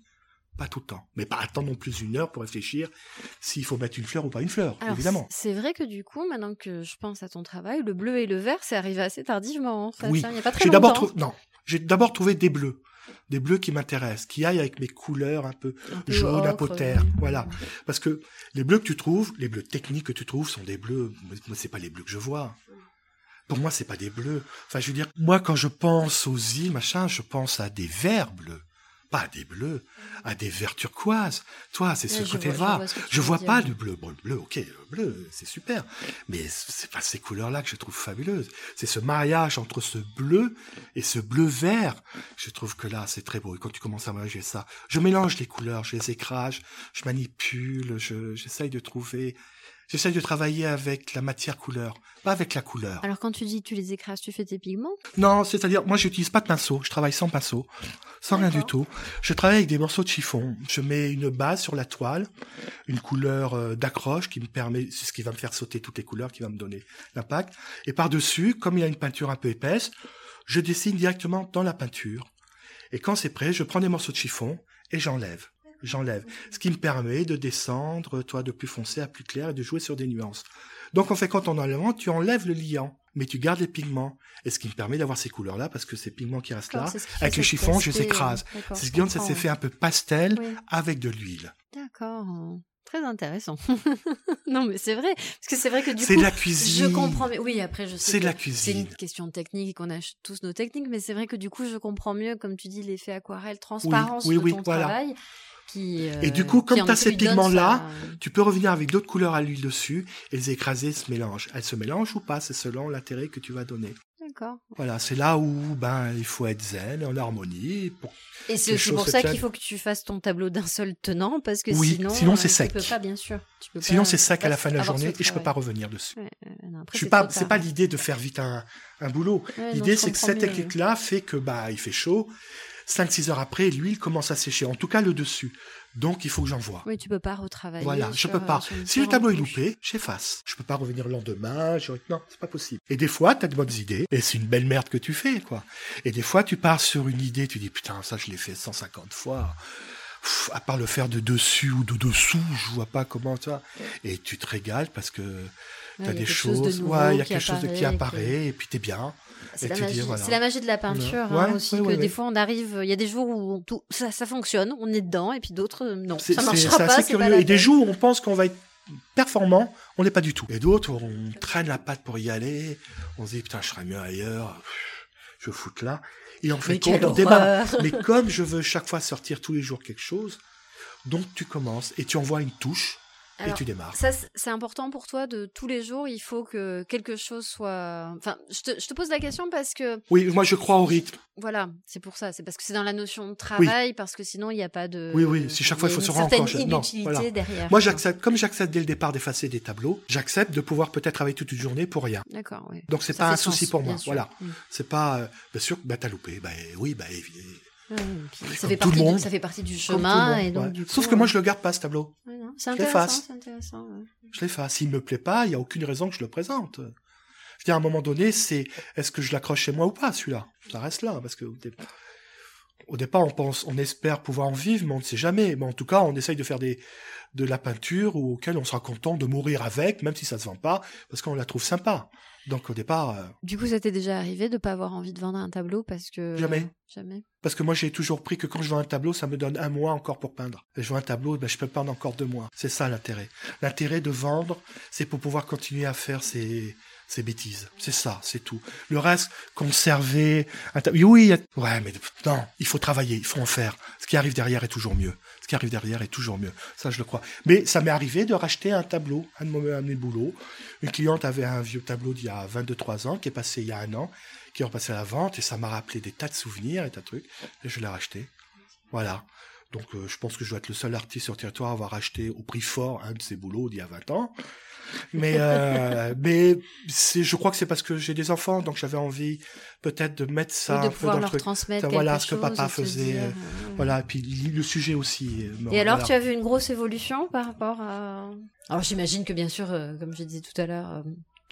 Pas tout le temps. Mais pas attendre non plus une heure pour réfléchir s'il faut mettre une fleur ou pas une fleur, évidemment. C'est vrai que du coup, maintenant que je pense à ton travail, le bleu et le vert, c'est arrivé assez tardivement. Ça, oui. il a pas très longtemps. Non, j'ai d'abord trouvé des bleus. Des bleus qui m'intéressent, qui aillent avec mes couleurs un peu, jaune, un peu terre. Voilà. Parce que les bleus que tu trouves, les bleus techniques que tu trouves sont des bleus, moi, c'est pas les bleus que je vois. Pour moi, c'est pas des bleus. Enfin, je veux dire, moi, quand je pense aux îles, machin, je pense à des verts bleus pas à des bleus, à des verts turquoises. Toi, c'est ce côté-là. Je, vois, pas du bleu. Bon, le bleu, ok, le bleu, c'est super. Mais c'est pas ces couleurs-là que je trouve fabuleuses. C'est ce mariage entre ce bleu et ce bleu-vert. Je trouve que là, c'est très beau. Et quand tu commences à mélanger ça, je mélange les couleurs, je les écrase, je manipule, j'essaye de trouver J'essaye de travailler avec la matière couleur, pas avec la couleur. Alors quand tu dis tu les écrases, tu fais tes pigments? Non, c'est-à-dire moi j'utilise pas de pinceau, je travaille sans pinceau, sans rien du tout. Je travaille avec des morceaux de chiffon. Je mets une base sur la toile, une couleur euh, d'accroche qui me permet, c'est ce qui va me faire sauter toutes les couleurs, qui va me donner l'impact. Et par-dessus, comme il y a une peinture un peu épaisse, je dessine directement dans la peinture. Et quand c'est prêt, je prends des morceaux de chiffon et j'enlève j'enlève. Ce qui me permet de descendre, toi, de plus foncé à plus clair et de jouer sur des nuances. Donc, en fait, quand on enlève, tu enlèves le liant, mais tu gardes les pigments. Et ce qui me permet d'avoir ces couleurs-là, parce que ces pigments qui restent là, avec le chiffon, je les écrase. C'est ce qui donne cet effet un peu pastel avec de l'huile. D'accord. Très intéressant. non, mais c'est vrai. Parce que c'est vrai que du coup. C'est de la cuisine. Je comprends. Mais oui, après, je sais. C'est de la cuisine. C'est une question technique qu'on a tous nos techniques, mais c'est vrai que du coup, je comprends mieux, comme tu dis, l'effet aquarelle, transparence de ton travail et du coup, comme tu as ces pigments-là, tu peux revenir avec d'autres couleurs à l'huile dessus et les écraser se mélangent. Elles se mélangent ou pas, c'est selon l'intérêt que tu vas donner. D'accord. Voilà, c'est là où ben il faut être zen, en harmonie. et c'est aussi pour ça qu'il faut que tu fasses ton tableau d'un seul tenant, parce que sinon, sinon c'est sec. Tu peux pas, bien sûr. sinon c'est sec à la fin de la journée et je peux pas revenir dessus. je suis pas, c'est pas l'idée de faire vite un, un boulot. l'idée c'est que cette technique-là fait que bah il fait chaud 5-6 heures après, l'huile commence à sécher, en tout cas le dessus. Donc il faut que j'envoie. Oui, tu peux pas retravailler. Voilà, je peux pas. Si le tableau est loupé, j'efface. Je peux pas revenir le lendemain. Je... Non, c'est pas possible. Et des fois, tu as de bonnes idées, et c'est une belle merde que tu fais, quoi. Et des fois, tu pars sur une idée, tu dis putain, ça je l'ai fait 150 fois. à part le faire de dessus ou de dessous, je vois pas comment ça. Et tu te régales parce que tu as des choses, ouais, il y a quelque chose qui apparaît, et puis tu es bien. C'est la, magie de la peinture hein, aussi. que des fois, on arrive. Il y a des jours où tout, ça, ça, fonctionne, on est dedans, et puis d'autres, non, ça marchera pas. C'est curieux. et des jours où on pense qu'on va être performant, on l'est pas du tout. Et d'autres, on traîne la patte pour y aller. On se dit putain, je serais mieux ailleurs. Je foute là. Et en fait, on débat. Mais comme je veux chaque fois sortir tous les jours quelque chose, donc tu commences et tu envoies une touche et tu démarres. Ça, c'est important pour toi de tous les jours, il faut que quelque chose soit. Enfin, je te, je te pose la question parce que. Oui, moi je crois au rythme. Voilà, c'est pour ça. C'est parce que c'est dans la notion de travail, parce que sinon il n'y a pas de. Oui, oui, si chaque fois il faut se rendre compte. inutilité derrière. Moi j'accepte, comme j'accepte dès le départ d'effacer des tableaux, j'accepte de pouvoir peut-être travailler toute une journée pour rien. D'accord, oui. Donc c'est pas un souci pour moi. Voilà. Mm. C'est pas. Euh, bien sûr, bah t'as loupé. Bah oui, bah évidemment ça, fait partie du, ça fait partie du chemin. Et donc, du Sauf que moi, je le garde pas, ce tableau. c'est intéressant. intéressant Je l'efface. S'il me plaît pas, il y a aucune raison que je le présente. Je à un moment donné, c'est est-ce que je l'accroche chez moi ou pas, celui-là? Ça reste là, parce que au départ, on pense, on espère pouvoir en vivre, mais on ne sait jamais. Mais en tout cas, on essaye de faire des, de la peinture auquel on sera content de mourir avec, même si ça se vend pas, parce qu'on la trouve sympa. Donc au départ. euh, Du coup, ça t'est déjà arrivé de pas avoir envie de vendre un tableau parce que Jamais. Jamais. parce que moi, j'ai toujours pris que quand je vends un tableau, ça me donne un mois encore pour peindre. Je vends un tableau, ben, je peux peindre encore deux mois. C'est ça l'intérêt. L'intérêt de vendre, c'est pour pouvoir continuer à faire ces, ces bêtises. C'est ça, c'est tout. Le reste, conserver un tableau. Oui, a- ouais, mais non, il faut travailler, il faut en faire. Ce qui arrive derrière est toujours mieux. Ce qui arrive derrière est toujours mieux. Ça, je le crois. Mais ça m'est arrivé de racheter un tableau, un de mes, boulots. Une cliente avait un vieux tableau d'il y a 22-3 ans, qui est passé il y a un an, qui est repassé à la vente, et ça m'a rappelé des tas de souvenirs et tas de trucs, et je l'ai racheté. Voilà. Donc, euh, je pense que je dois être le seul artiste sur le territoire à avoir acheté au prix fort un de ces boulots d'il y a 20 ans. Mais, euh, mais c'est, je crois que c'est parce que j'ai des enfants, donc j'avais envie peut-être de mettre ça Oui, de un peu dans le leur truc. transmettre voilà ce que papa faisait, dire, euh, euh, Voilà, et puis le sujet aussi. Et alors, voilà. tu as vu une grosse évolution par rapport à... Alors, j'imagine que bien sûr, euh, comme je disais tout à l'heure, euh,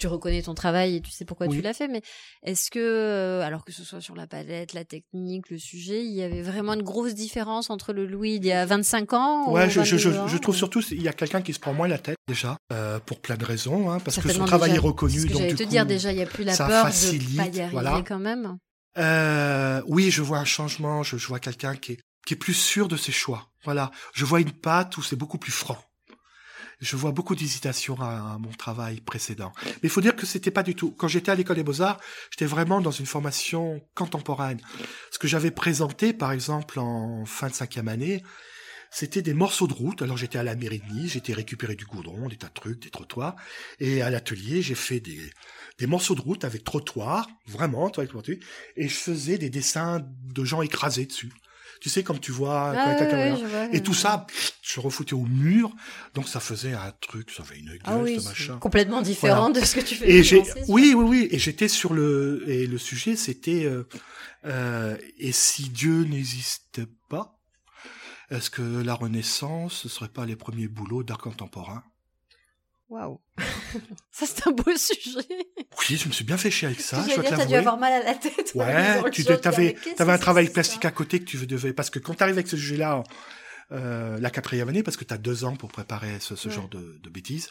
tu reconnais ton travail et tu sais pourquoi Oui. tu l'as fait, mais est-ce que, euh, alors que ce soit sur la palette, la technique, le sujet, il y avait vraiment une grosse différence entre le Louis d'il y a 25 ans Ouais, ou je, je, je, 22 ans, je trouve ou- surtout il y a quelqu'un qui se prend moins la tête déjà euh, pour plein de raisons, hein, parce que son travail déjà. est reconnu. Ce que donc j'allais du te coup, dire déjà, il n'y a plus la peur de facilite, pas y arriver voilà. quand même. Euh, oui, je vois un changement. Je, je vois quelqu'un qui est, qui est plus sûr de ses choix. Voilà, je vois une patte où c'est beaucoup plus franc. Je vois beaucoup d'hésitation à, mon travail précédent. Mais il faut dire que c'était pas du tout. Quand j'étais à l'école des beaux-arts, j'étais vraiment dans une formation contemporaine. Ce que j'avais présenté, par exemple, en fin de cinquième année, c'était des morceaux de route. Alors j'étais à la mairie de Nice, j'étais récupéré du goudron, des tas de trucs, des trottoirs. Et à l'atelier, j'ai fait des, des morceaux de route avec trottoir, vraiment, toi, et je faisais des dessins de gens écrasés dessus. Tu sais, comme tu vois, Ah, ouais, ouais, vois, Et tout ça, je refoutais au mur. Donc ça faisait un truc, ça avait une gueule, Ah oui, ce machin. complètement différent de ce que tu fais. Et j'ai, oui, oui, oui. Et j'étais sur le, et le sujet, c'était, euh, euh, et si Dieu n'existait pas, est-ce que la Renaissance, ce serait pas les premiers boulots d'art contemporain? Waouh. ça, c'est un beau sujet. Oui, je me suis bien fait chier avec ça. Je dois dire, t'as dû avoir mal à la tête. Ouais, tu sujet, avais, mais qu'est-ce avais un travail plastique à côté que tu devais, parce que quand tu arrives avec ce sujet-là, euh, la quatrième année, parce que tu as deux ans pour préparer ce, ce Ouais. genre de, de bêtises.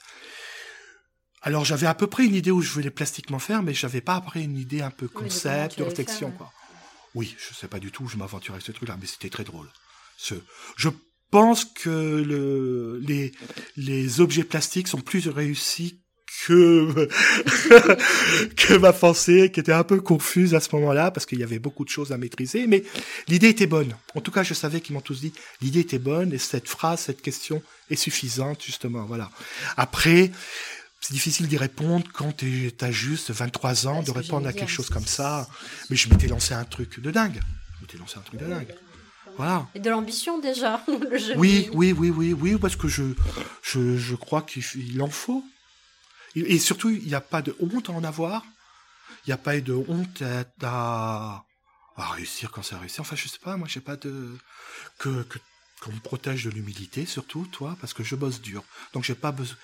Alors j'avais à peu près une idée où je voulais plastiquement faire, mais j'avais pas après une idée un peu concept, tu de réflexion, faire, quoi. Oui, je sais pas du tout, où je m'aventurais avec ce truc-là, mais c'était très drôle. Ce, je pense que le, les, les objets plastiques sont plus réussis que que ma pensée, qui était un peu confuse à ce moment-là, parce qu'il y avait beaucoup de choses à maîtriser, mais l'idée était bonne. En tout cas, je savais qu'ils m'ont tous dit, l'idée était bonne, et cette phrase, cette question est suffisante, justement, voilà. Après, c'est difficile d'y répondre quand tu as juste 23 ans, de répondre à quelque chose comme ça, mais je m'étais lancé un truc de dingue. Je m'étais lancé un truc de dingue. Voilà. Et de l'ambition déjà, le jeu. Oui, oui, oui, oui, oui, parce que je, je, je crois qu'il en faut. Et, surtout, il n'y a pas de honte à en avoir. Il n'y a pas de honte à, réussir quand c'est réussi. Enfin, je sais pas, moi, j'ai pas de que que qu'on me protège de l'humilité, surtout toi, parce que je bosse dur. Donc, j'ai pas besoin,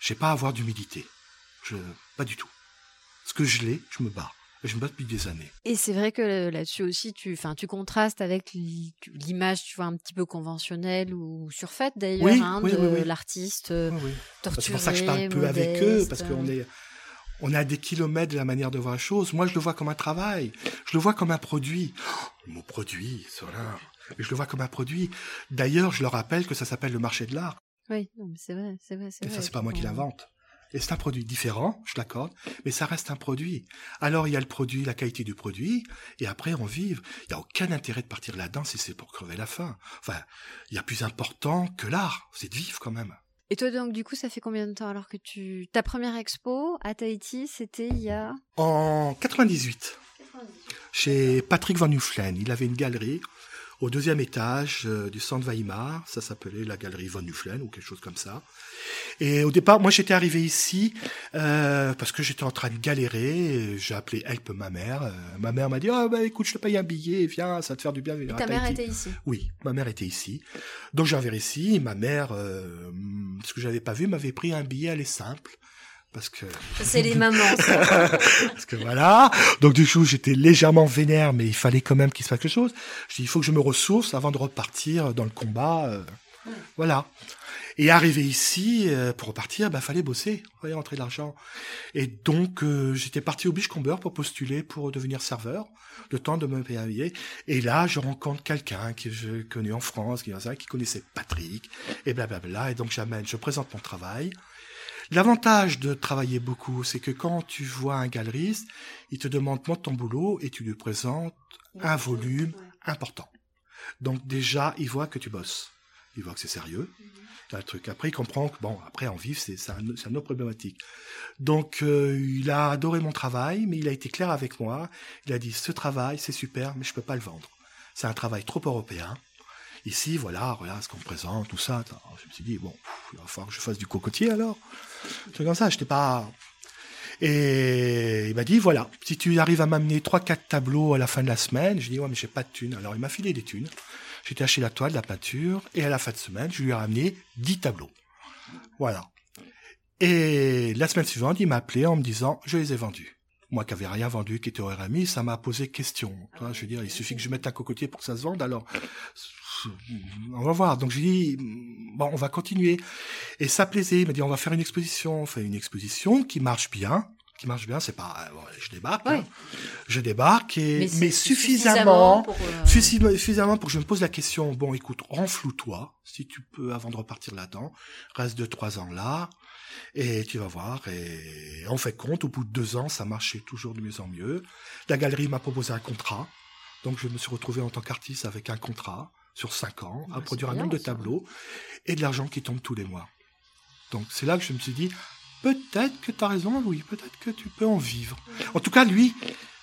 j'ai pas à avoir d'humilité. Je, pas du tout. Ce que je l'ai, je me bats. Et je me bats depuis des années. Et c'est vrai que euh, là-dessus aussi, tu, enfin, tu contrastes avec l'i- l'image, tu vois, un petit peu conventionnelle ou surfaite d'ailleurs, Oui, hein, oui, de oui, l'artiste euh, Oui, oui. torturé, C'est pour ça que je parle peu avec eux, parce euh. qu'on est, on à des kilomètres de la manière de voir les choses. Moi, je le vois comme un travail. Je le vois comme un produit. Oh, le mot produit, cela. Je le vois comme un produit. D'ailleurs, je leur rappelle que ça s'appelle le marché de l'art. Oui, c'est vrai, c'est vrai, c'est Et vrai. ça, c'est pas moi qui l'invente. Et c'est un produit différent, je l'accorde, mais ça reste un produit. Alors, il y a le produit, la qualité du produit, et après, on vive. Il n'y a aucun intérêt de partir là-dedans si c'est pour crever la faim. Enfin, il y a plus important que l'art, c'est de vivre quand même. Et toi, donc, du coup, ça fait combien de temps alors que tu. Ta première expo à Tahiti, c'était il y a. En 98, chez Patrick Van Nufflen. Il avait une galerie au deuxième étage euh, du centre Weimar. Ça s'appelait la galerie Van Nufflen ou quelque chose comme ça. Et au départ, moi j'étais arrivé ici euh, parce que j'étais en train de galérer. J'ai appelé Help ma mère. Euh, ma mère m'a dit ah bah écoute, je te paye un billet, viens, ça va te faire du bien. Et ta mère était ici. Oui, ma mère était ici. Donc j'avais ici. Ma mère, euh, ce que j'avais pas vu, m'avait pris un billet aller simple parce que c'est les mamans. parce que voilà. Donc du coup, j'étais légèrement vénère, mais il fallait quand même qu'il se passe quelque chose. Je dis, il faut que je me ressource avant de repartir dans le combat. euh, Voilà. Et arrivé ici, euh, pour repartir, bah fallait bosser, fallait rentrer de l'argent. Et donc euh, j'étais parti au Bichcomber pour postuler pour devenir serveur, le temps de me payer. Et là, je rencontre quelqu'un que je connais en France, qui, qui connaissait Patrick, et blablabla. Et donc j'amène, je présente mon travail. L'avantage de travailler beaucoup, c'est que quand tu vois un galeriste, il te demande montre ton boulot et tu lui présentes un volume important. Donc déjà, il voit que tu bosses. Il voit que c'est sérieux. A le truc. Après, il comprend que bon, après en vivre, c'est un, une autre problématique. Donc, euh, il a adoré mon travail, mais il a été clair avec moi. Il a dit ce travail, c'est super, mais je peux pas le vendre. C'est un travail trop européen. Ici, voilà, voilà ce qu'on présente, tout ça. Je me suis dit bon, il va falloir que je fasse du cocotier alors. C'est comme ça. J'étais pas. Et il m'a dit voilà, si tu arrives à m'amener trois quatre tableaux à la fin de la semaine, je dis ouais mais j'ai pas de thunes. Alors il m'a filé des thunes. J'ai acheté la toile, la peinture, et à la fin de semaine, je lui ai ramené 10 tableaux. Voilà. Et la semaine suivante, il m'a appelé en me disant, je les ai vendus. Moi qui n'avais rien vendu, qui était au RMI, ça m'a posé question. Je veux dire, il suffit que je mette un cocotier pour que ça se vende, alors on va voir. Donc j'ai dit, bon, on va continuer. Et ça plaisait. Il m'a dit, on va faire une exposition. On fait une exposition qui marche bien. Qui marche bien, c'est pas, bon, je débarque, Ouais. hein. je débarque et mais, c'est suffisamment, pour, euh, Suffisamment suffisamment pour que je me pose la question, bon écoute, renfloue-toi, si tu peux avant de repartir là-dedans, reste deux, trois ans là, et tu vas voir, et on fait compte, au bout de deux ans, ça marchait toujours de mieux en mieux. La galerie m'a proposé un contrat, donc je me suis retrouvé en tant qu'artiste avec un contrat sur cinq ans, à Bah, produire c'est un nombre de tableaux, et de l'argent qui tombe tous les mois. Donc c'est là que je me suis dit, peut-être que tu as raison, Louis, peut-être que tu peux en vivre. En tout cas, lui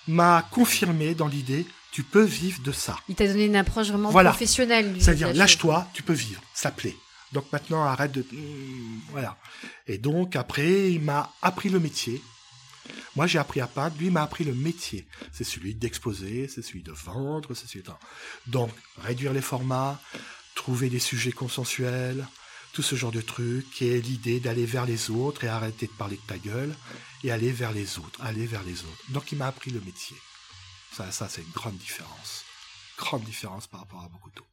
m'a confirmé dans l'idée, tu peux vivre de ça. Il t'a donné une approche vraiment Voilà. professionnelle. C'est-à-dire, lâche-toi, tu peux vivre, ça plaît. Donc maintenant, arrête de... Hmm, Voilà. Et donc, après, il m'a appris le métier. Moi, j'ai appris à peindre, lui m'a appris le métier. C'est celui d'exposer, c'est celui de vendre, c'est celui de... Donc, réduire les formats, trouver des sujets consensuels, tout ce genre de trucs, qui est l'idée d'aller vers les autres et arrêter de parler de ta gueule, et aller vers les autres, aller vers les autres. Donc, il m'a appris le métier. Ça c'est une grande différence. Grande différence par rapport à beaucoup d'autres.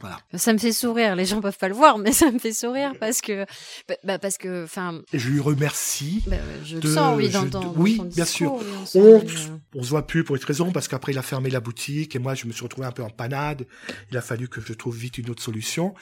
Voilà. Ça me fait sourire. Les gens peuvent pas le voir, mais ça me fait sourire parce que, bah, bah, parce que, enfin, je lui remercie. bah, je le sens, oui, dans, je- dans- dans oui, ton bien discours, sûr. oui, on On, une- on se voit plus pour cette raison, parce qu'après il a fermé la boutique et moi je me suis retrouvé un peu en panade. Il a fallu que je trouve vite une autre solution.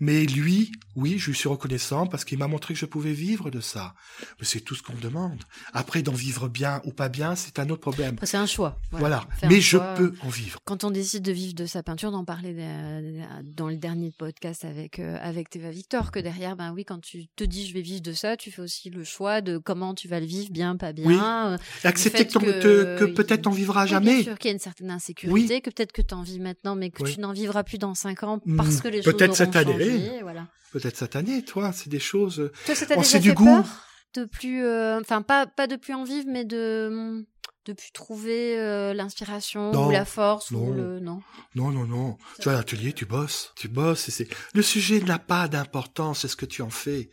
Mais lui, oui, je lui suis reconnaissant parce qu'il m'a montré que je pouvais vivre de ça. Mais c'est tout ce qu'on me demande. Après, d'en vivre bien ou pas bien, c'est un autre problème. C'est un choix. Voilà. Mais je choix. peux en vivre. Quand on décide de vivre de sa peinture, d'en parler euh, dans le dernier podcast avec euh, avec Théva Victor, que derrière, ben oui, quand tu te dis je vais vivre de ça, tu fais aussi le choix de comment tu vas le vivre, bien, pas bien. Oui. euh, Accepter fait que, que- peut-être t'en vivras oui, Bien jamais. sûr qu'il y a une certaine insécurité, que peut-être que tu en vis maintenant, mais que Oui. tu n'en vivras plus dans cinq ans Hmm, parce que les choses peut-être cette année. changé, Voilà. Peut-être cette année, toi, c'est des choses. Toi, ça t'a Oh, déjà c'est fait du goût. peur de plus, euh, enfin pas pas de plus en vivre, mais de de plus trouver euh, l'inspiration ou la force ou le non? Non, non, non. Tu vas à l'atelier, tu bosses. Tu bosses. et c'est Le sujet n'a pas d'importance, c'est ce que tu en fais.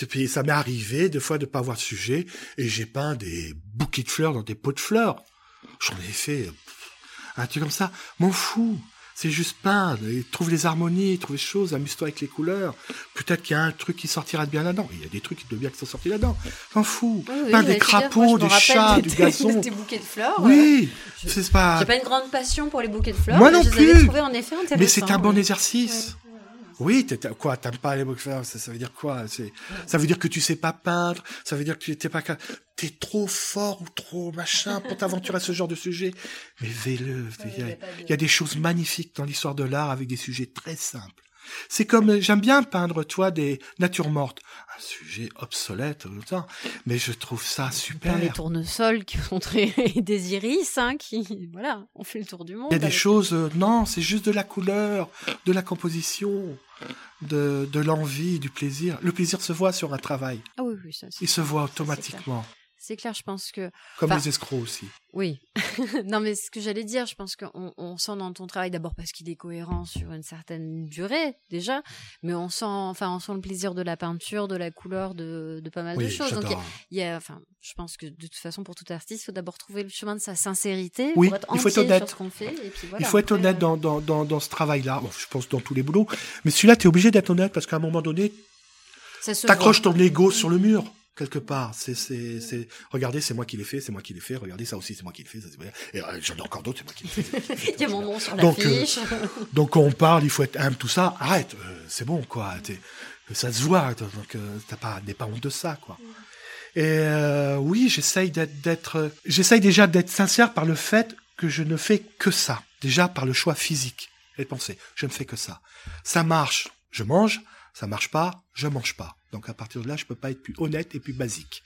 Et puis, ça m'est arrivé, des fois, de pas avoir de sujet, et j'ai peint des bouquets de fleurs dans des pots de fleurs. J'en ai fait un truc comme ça. M'en fous. C'est juste peindre, et trouve les harmonies, trouve les choses, amuse-toi avec les couleurs. Peut-être qu'il y a un truc qui sortira de bien là-dedans. Il y a des trucs de bien qui sont sortis là-dedans. M'en fous. Oui, oui, Peins mais des crapauds, des chats, de du gazon. de tes bouquets de fleurs. Oui, Je- c'est pas. J'ai pas une grande passion pour les bouquets de fleurs. Moi mais non je les avais plus. en effet. Mais c'est un bon exercice. Oui, quoi, t'aimes pas les fleurs, ça, ça veut dire quoi ça veut dire que tu sais pas peindre, ça veut dire que tu t'es pas, t'es trop fort ou trop machin pour t'aventurer à ce genre de sujet. Mais fais-le. Il y, a- il y a des choses magnifiques dans l'histoire de l'art avec des sujets très simples. C'est comme, euh, j'aime bien peindre, toi, des natures mortes. Un sujet obsolète, tout le temps. Mais je trouve ça super. Les tournesols qui sont très des iris, hein, qui voilà, on fait le tour du monde. Il y a des choses, euh, non, c'est juste de la couleur, de la composition, de, de l'envie, du plaisir. Le plaisir se voit sur un travail. Ah oui, oui, ça. Il se voit automatiquement. C'est clair. Je pense que. Comme les escrocs aussi. Oui. non, mais ce que j'allais dire, je pense qu'on on sent dans ton travail d'abord parce qu'il est cohérent sur une certaine durée déjà, mais on sent, enfin, on sent le plaisir de la peinture, de la couleur, de, de pas mal de choses. Donc, il y a- y enfin, je pense que de toute façon, pour tout artiste, il faut d'abord trouver le chemin de sa sincérité, Oui, pour être il faut être honnête. sur ce fait. Et puis voilà, Il faut être après, honnête dans, dans, dans, dans ce travail-là. Bon, je pense dans tous les boulots. Mais celui-là, tu es obligé d'être honnête parce qu'à un moment donné, t'accroches ton ego sur le mur quelque part. C'est, c'est, c'est. Regardez, c'est moi qui l'ai fait, c'est moi qui l'ai fait. Regardez ça aussi, c'est moi qui l'ai fait. ça, c'est. Et euh, j'en ai encore d'autres, c'est moi qui l'ai fait. Il y a mon nom sur Donc, euh. Donc on parle, il faut être humble, tout ça. Arrête, euh, c'est bon, quoi. T'es- ça se voit, donc euh, t'as pas, n'aie pas honte de ça, quoi. Et euh, oui, j'essaye d'être, d'être, j'essaye déjà d'être sincère par le fait que je ne fais que ça. Déjà par le choix physique et de penser, je ne fais que ça. Ça marche, je mange. Ça marche pas, je mange pas. Donc à partir de là, je peux pas être plus honnête et plus basique.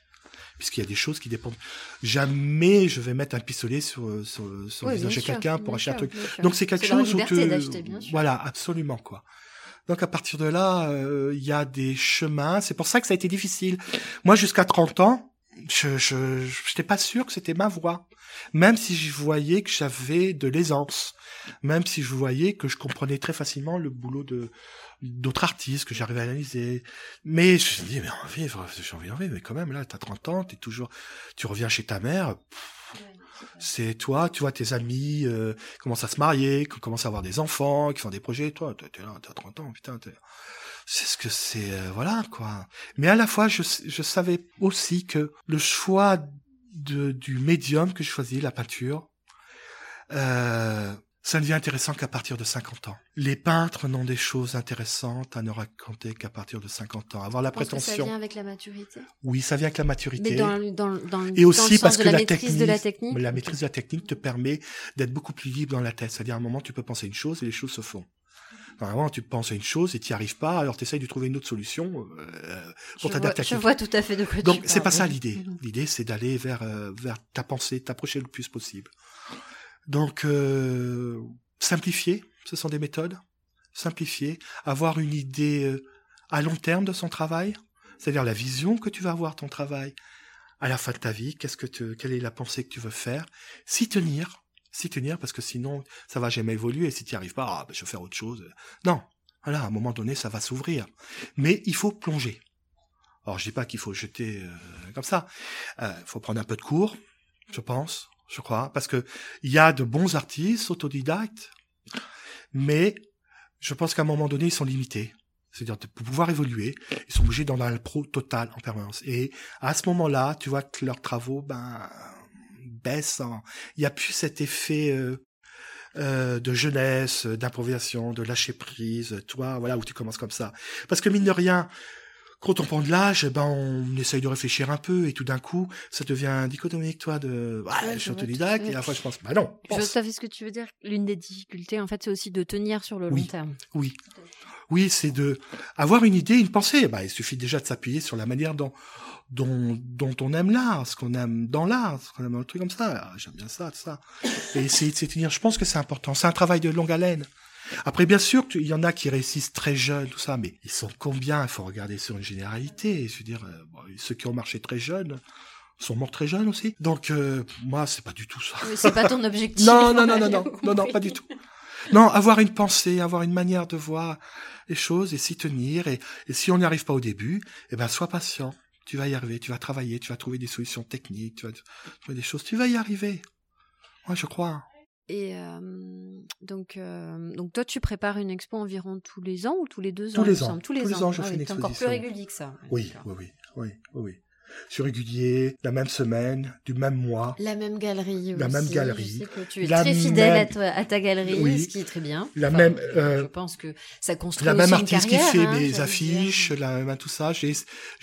Puisqu'il y a des choses qui dépendent. Jamais je vais mettre un pistolet sur, sur, sur Oui, le visage de quelqu'un pour acheter un truc. Donc c'est quelque chose où sûr. Voilà, absolument quoi. Donc à partir de là, euh, il y a des chemins. C'est pour ça que ça a été difficile. Moi, jusqu'à 30 ans, je je j'étais pas sûr que c'était ma voie. Même si je voyais que j'avais de l'aisance, même si je voyais que je comprenais très facilement le boulot de d'autres artistes que j'arrivais à analyser. Mais je me dis, mais en vivre, j'ai envie d'en vivre, mais quand même, là, t'as 30 ans, t'es toujours, tu reviens chez ta mère, c'est toi, tu vois tes amis euh, commencent à se marier, commencent à avoir des enfants, qui font des projets. Toi, t'es t'es là, t'as 30 ans, putain. t'es- C'est ce que c'est, euh, voilà quoi. Mais à la fois, je, je savais aussi que le choix de, du médium que je choisis, la peinture, euh, ça ne devient intéressant qu'à partir de 50 ans. Les peintres n'ont des choses intéressantes à ne raconter qu'à partir de 50 ans. Avoir la que ça prétention. vient avec la maturité? Oui, ça vient avec la maturité. Mais dans, dans, dans, Et dans aussi sens parce de que la, la maîtrise de la technique. la maîtrise de la technique te permet d'être beaucoup plus libre dans la tête. C'est-à-dire, à un moment, tu peux penser une chose et les choses se font. Normalement, tu penses à une chose et tu n'y arrives pas, alors tu essayes de trouver une autre solution euh, pour t'adapter à je vois tout à fait de quoi tu Donc, c'est pas ça l'idée. Mhm. L'idée, c'est d'aller vers, euh, vers ta pensée, t'approcher le plus possible. Donc, euh, simplifier, ce sont des méthodes. Simplifier, avoir une idée euh, à long terme de son travail, c'est-à-dire la vision que tu vas avoir ton travail à la fin de ta vie, qu'est-ce que quelle est la pensée que tu veux faire, s'y tenir, s'y tenir, parce que sinon, ça va jamais évoluer. Et si tu n'y arrives pas, ah, ben, je vais faire autre chose. Non, voilà, à un moment donné, ça va s'ouvrir. Mais il faut plonger. Alors, je dis pas qu'il faut jeter euh, comme ça. Il faut prendre un peu de cours, je pense, je crois, parce que il y a de bons artistes autodidactes, mais je pense qu'à un moment donné, ils sont limités. C'est-à-dire, pour pouvoir évoluer, ils sont obligés d'en le pro total en permanence. Et à ce moment-là, tu vois que leurs travaux, ben, baissent. en- Il n'y a plus cet effet euh, euh, de jeunesse, d'improvisation, de lâcher prise, toi, voilà, où tu commences comme ça. Parce que mine de rien, quand on prend de l'âge, eh ben, on essaye de réfléchir un peu, et tout d'un coup, ça devient dichotomique, toi, de, ouais, Ouais, je suis autodidacte, et à la fait. fois, je pense, bah non, Je vois pense. tout à fait ce que tu veux dire. L'une des difficultés, en fait, c'est aussi de tenir sur le Oui. long terme. Oui. Oui, c'est de avoir une idée, une pensée. Bah, il suffit déjà de s'appuyer sur la manière dont, dont, dont on aime l'art, ce qu'on aime dans l'art, ce qu'on aime dans le truc comme ça. Ah, J'aime bien ça, tout ça. Et essayer de s'y tenir. Je pense que c'est important. C'est un travail de longue haleine. Après, bien sûr, il y en a qui réussissent très jeunes, tout ça, mais ils sont combien? Il faut regarder sur une généralité. Je veux dire, euh, bon, ceux qui ont marché très jeunes sont morts très jeunes aussi. Donc, euh, moi, c'est pas du tout ça. Oui, c'est pas ton objectif. Non, on non, non, non, non, non, pas du tout. Non, avoir une pensée, avoir une manière de voir les choses et s'y tenir. Et, et si on n'y arrive pas au début, eh ben, sois patient. Tu vas y arriver, tu vas travailler, tu vas trouver des solutions techniques, tu vas trouver des choses. Tu vas y arriver. Moi, je crois. Et euh, donc, euh, donc, toi, tu prépares une expo environ tous les ans ou tous les deux Tous ans les ans. Tous les Tous les ans. ans, je Ah fais oui, une t'es encore plus exposition. régulier que ça. Oui, D'accord. oui, oui, oui, oui, suis régulier, la même semaine, du même mois. La même galerie La aussi. même galerie. Je sais que tu es La très fidèle même- à, toi- à ta galerie, Oui. ce qui est très bien. La même, euh, je pense que ça construit La aussi même une artiste qui carrière, fait hein, mes affiches, la même tout ça. J'ai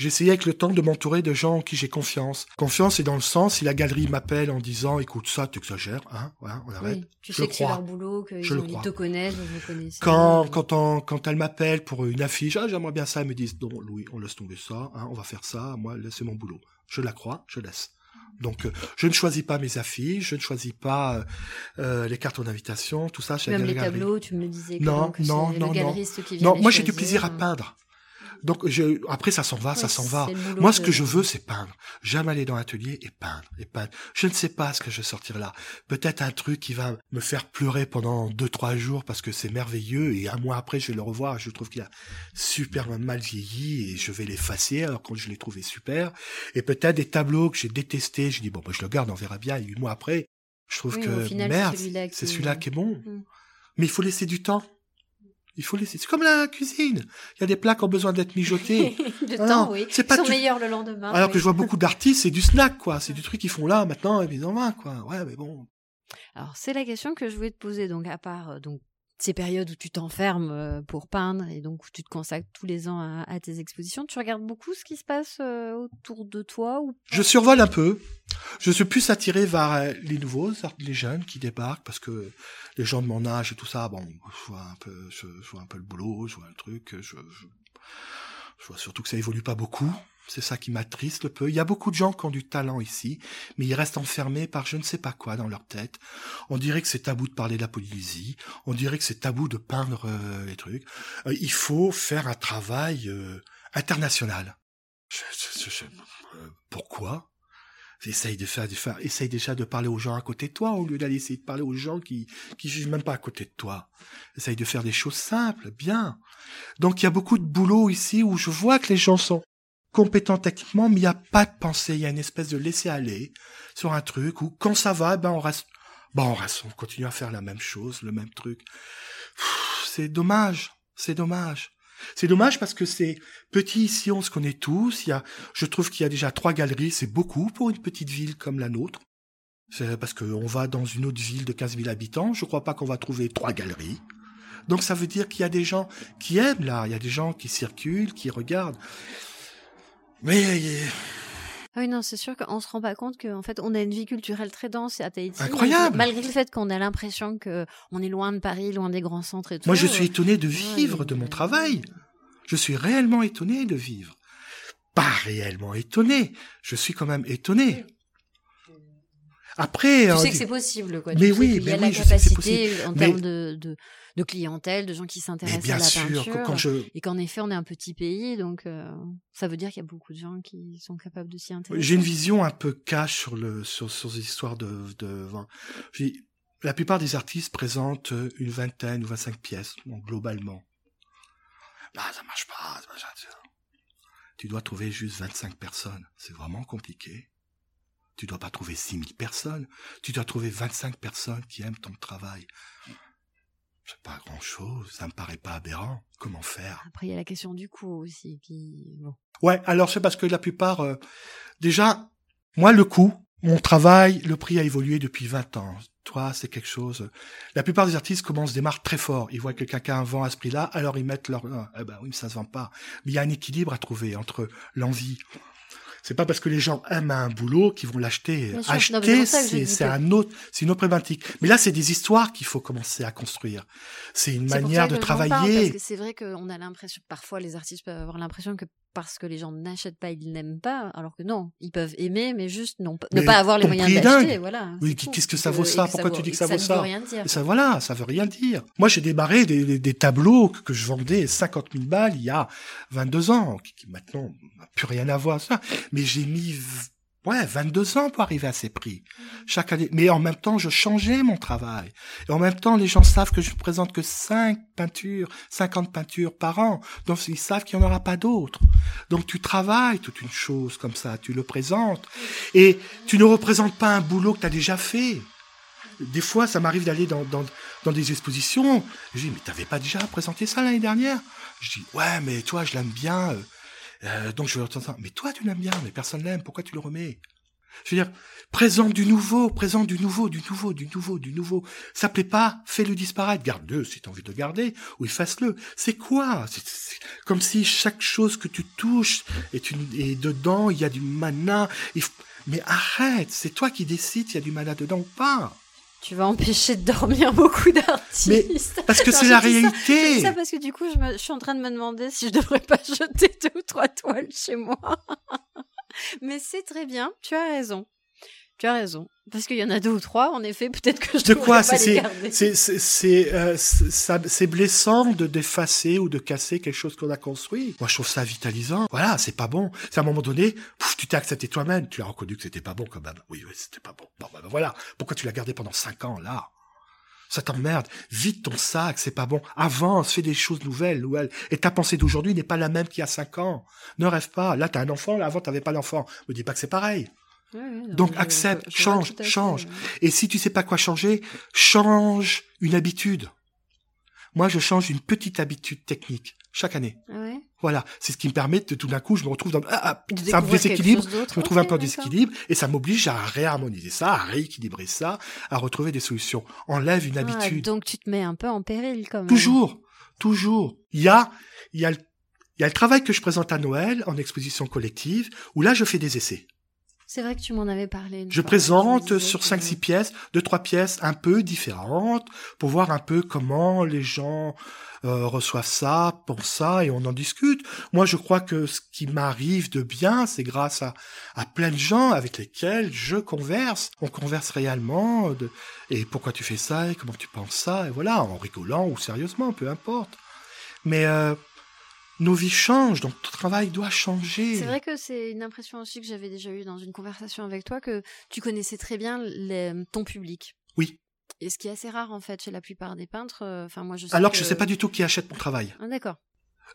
essayé avec le temps de m'entourer de gens en qui j'ai confiance. Confiance, c'est dans le sens si la galerie m'appelle en disant, écoute ça, t'exagères, hein, on arrête. Oui, tu Je sais le que c'est leur boulot, qu'ils ils te connaissent, vous connaissez. Quand, quand, on, quand elle m'appelle pour une affiche, ah, j'aimerais bien ça, elles me disent, non, Louis, on laisse tomber ça, hein, on va faire ça, moi, c'est mon boulot. Je la crois, je laisse. Donc, euh, je ne choisis pas mes affiches, je ne choisis pas euh, euh, les cartons d'invitation, tout ça Même les galerie. tableaux, tu me disais. que Non, donc non, non, le non. galeriste qui vient Non, les moi j'ai du plaisir à peindre. Donc je, après ça s'en va, ça s'en va. Moi, ce de- que je veux, c'est peindre. J'aime aller dans l'atelier et peindre, et peindre. Je ne sais pas ce que je vais sortir là. Peut-être un truc qui va me faire pleurer pendant deux, trois jours parce que c'est merveilleux et un mois après, je vais le revoir. Je trouve qu'il a super mal vieilli et je vais l'effacer alors que je l'ai trouvé super. Et peut-être des tableaux que j'ai détestés. Je dis, bon, bah, je le garde, on verra bien. Et huit mois après, je trouve Oui, que c'est merde, celui-là qui- c'est celui-là qui est bon. Mm. Mais il faut laisser du temps. Il faut laisser. C'est comme la cuisine. Il y a des plats qui ont besoin d'être mijotés. Ah temps, non, oui. c'est Ils pas sont tout- meilleurs le lendemain. Alors oui. que je vois beaucoup d'artistes, c'est du snack, quoi. C'est du truc qu'ils font là, maintenant, et puis ils en vont, quoi. Ouais, mais bon. Alors, c'est la question que je voulais te poser. Donc, à part euh, donc, ces périodes où tu t'enfermes euh, pour peindre et donc où tu te consacres tous les ans à, tes expositions, tu regardes beaucoup ce qui se passe euh, autour de toi ou Je survole un peu. Je suis plus attiré vers euh, les nouveaux, les jeunes qui débarquent, parce que les gens de mon âge et tout ça, bon, je vois un peu, je, vois un peu le boulot, je vois le truc, je, je, je vois surtout que ça évolue pas beaucoup. C'est ça qui m'attriste un peu. Il y a beaucoup de gens qui ont du talent ici, mais ils restent enfermés par je ne sais pas quoi dans leur tête. On dirait que c'est tabou de parler de la Polynésie. On dirait que c'est tabou de peindre euh, les trucs. Euh, il faut faire un travail euh, international. Pourquoi? Essaye de faire, de faire, essaye déjà de parler aux gens à côté de toi au lieu d'aller essayer de parler aux gens qui qui jugent même pas à côté de toi. Essaye de faire des choses simples, bien. Donc il y a beaucoup de boulot ici où je vois que les gens sont compétents techniquement, mais il n'y a pas de pensée. Il y a une espèce de laisser aller sur un truc où quand ça va, ben on reste, ben on reste, on continue à faire la même chose, le même truc. C'est dommage, c'est dommage. C'est dommage parce que c'est petit ici, on se connaît tous. Il y a, je trouve qu'il y a déjà trois galeries, c'est beaucoup pour une petite ville comme la nôtre. C'est parce qu'on va dans une autre ville de 15 000 habitants, je crois pas qu'on va trouver trois galeries. Donc ça veut dire qu'il y a des gens qui aiment là, il y a des gens qui circulent, qui regardent. Mais euh, Ah Oui, non, c'est sûr qu'on se rend pas compte qu'en fait, on a une vie culturelle très dense à Tahiti. Incroyable. Malgré le fait qu'on a l'impression que on est loin de Paris, loin des grands centres et tout. moi je suis euh, étonné de vivre de mon travail. Je suis réellement étonné de vivre. Pas réellement étonné, je suis quand même étonné. Après, Tu sais dit- que c'est possible, quoi. Mais tu sais oui, qu'il y a mais la oui, c'est capacité en Mais- termes de, de, de clientèle, de gens qui mais s'intéressent à la sûr, peinture. quand, je, Et qu'en effet, on est un petit pays, donc euh, ça veut dire qu'il y a beaucoup de gens qui sont capables de s'y intéresser. J'ai une vision un peu cash sur le sur, sur ces histoires de de vin. La plupart des artistes présentent une vingtaine ou 25 pièces, bon, globalement. Bah, ça marche pas. ça marche pas. Tu dois trouver juste 25 personnes. C'est vraiment compliqué. Tu dois pas trouver 6000 personnes. Tu dois trouver 25 personnes qui aiment ton travail. C'est pas grand chose. Ça me paraît pas aberrant. Comment faire? Après, il y a la question du coût aussi. Qui... Bon. Ouais, alors c'est parce que la plupart, euh, déjà, moi le coût, mon travail, le prix a évolué depuis 20 ans. Toi, c'est quelque chose. La plupart des artistes commencent, démarrent très fort. Ils voient que quelqu'un vent à ce prix-là, alors ils mettent leur. Ah, Eh ben oui, mais ça se vend pas. Mais il y a un équilibre à trouver entre l'envie. C'est pas parce que les gens aiment un boulot qu'ils vont l'acheter. Acheter, c'est un autre, c'est une autre problématique. Mais là, c'est des histoires qu'il faut commencer à construire. C'est une manière de travailler. c'est vrai qu'on a l'impression, parfois les artistes peuvent avoir l'impression que parce que les gens n'achètent pas, ils n'aiment pas, alors que non, ils peuvent aimer, mais juste non, Mais ne pas avoir les moyens d'acheter, voilà. Oui, qu'est-ce que ça vaut ça? Pourquoi tu dis que ça vaut ça veut rien dire. Et ça, voilà, ça veut rien dire. Moi, j'ai débarré des, des- des tableaux que, je vendais 50 000 balles il y a 22 ans, qui, qui maintenant n'a plus rien à voir ça. Mais j'ai mis, ouais, 22 ans pour arriver à ces prix. Chaque année. Mais en même temps, je changeais mon travail. Et en même temps, les gens savent que je présente que 5 peintures, 50 peintures par an. Donc, ils savent qu'il n'y en aura pas d'autres. Donc, tu travailles toute une chose comme ça, tu le présentes. Et tu ne représentes pas un boulot que tu as déjà fait. Des fois, ça m'arrive d'aller dans, dans, dans des expositions. Je dis, mais t'avais pas déjà présenté ça l'année dernière? Je dis, ouais, mais toi, je l'aime bien. Euh, donc je vais entendre. Mais toi, tu l'aimes bien, mais personne l'aime. Pourquoi tu le remets? Je veux dire, présente du nouveau, présente du nouveau, du nouveau, du nouveau, du nouveau. Ça plaît pas, fais-le disparaître. Garde-le si t'as envie de le garder, ou efface-le. C'est quoi? Comme si chaque chose que tu touches est dedans il y a du mana. Mais arrête, c'est toi qui décides s'il y a du mana dedans ou pas. Tu vas empêcher de dormir beaucoup d'artistes. Parce que c'est la réalité. ça parce que du coup, je, me- je suis en train de me demander si je devrais pas jeter deux ou trois toiles chez moi. Mais c'est très bien, tu as raison. Tu as raison. Parce qu'il y en a deux ou trois, en effet, peut-être que je De quoi pas C'est c'est c'est euh, c'est- blessant de d'effacer ou de casser quelque chose qu'on a construit. Moi, je trouve ça vitalisant. Voilà, c'est pas bon. C'est à un moment donné, pouf, tu t'es accepté toi-même. Tu as reconnu que c'était pas bon quand même. Oui, oui, c'était pas bon. Bon, ben, ben, voilà. Pourquoi tu l'as gardé pendant cinq ans là? Ça t'emmerde. Vide ton sac, c'est pas bon. Avance, fais des choses nouvelles, nouvelles. Et ta pensée d'aujourd'hui n'est pas la même qu'il y a cinq ans. Ne rêve pas. Là, t'as un enfant. Là, avant, t'avais pas d'enfant. Me dis pas que c'est pareil. Ouais, ouais, non, Donc, accepte, je- je vois change, fait, change. Et si tu sais pas quoi changer, change une habitude. Moi, je change une petite habitude technique chaque année. Ah ouais? Voilà, c'est ce qui me permet de tout d'un coup, je me retrouve dans ah, ah, un déséquilibre. Je me trouve un peu en déséquilibre et ça m'oblige à réharmoniser ça, à rééquilibrer ça, à retrouver des solutions. Enlève une Ah, habitude. donc tu te mets un peu en péril quand même. Toujours, toujours. Il y a, il y a, il y a le travail que je présente à Noël en exposition collective où là, je fais des essais. C'est vrai que tu m'en avais parlé. Je fois, présente sur que- 5-6 pièces, deux trois pièces un peu différentes, pour voir un peu comment les gens euh, reçoivent ça, pensent ça, et on en discute. Moi, je crois que ce qui m'arrive de bien, c'est grâce à, à plein de gens avec lesquels je converse. On converse réellement, de, et pourquoi tu fais ça, et comment tu penses ça, et voilà, en rigolant ou sérieusement, peu importe. Mais euh, nos vies changent, donc ton travail doit changer. C'est vrai que c'est une impression aussi que j'avais déjà eue dans une conversation avec toi, que tu connaissais très bien les- ton public. Oui. Et ce qui est assez rare en fait chez la plupart des peintres. euh, Enfin moi je sais Alors que que je sais pas du tout qui achète mon travail. Ah, d'accord.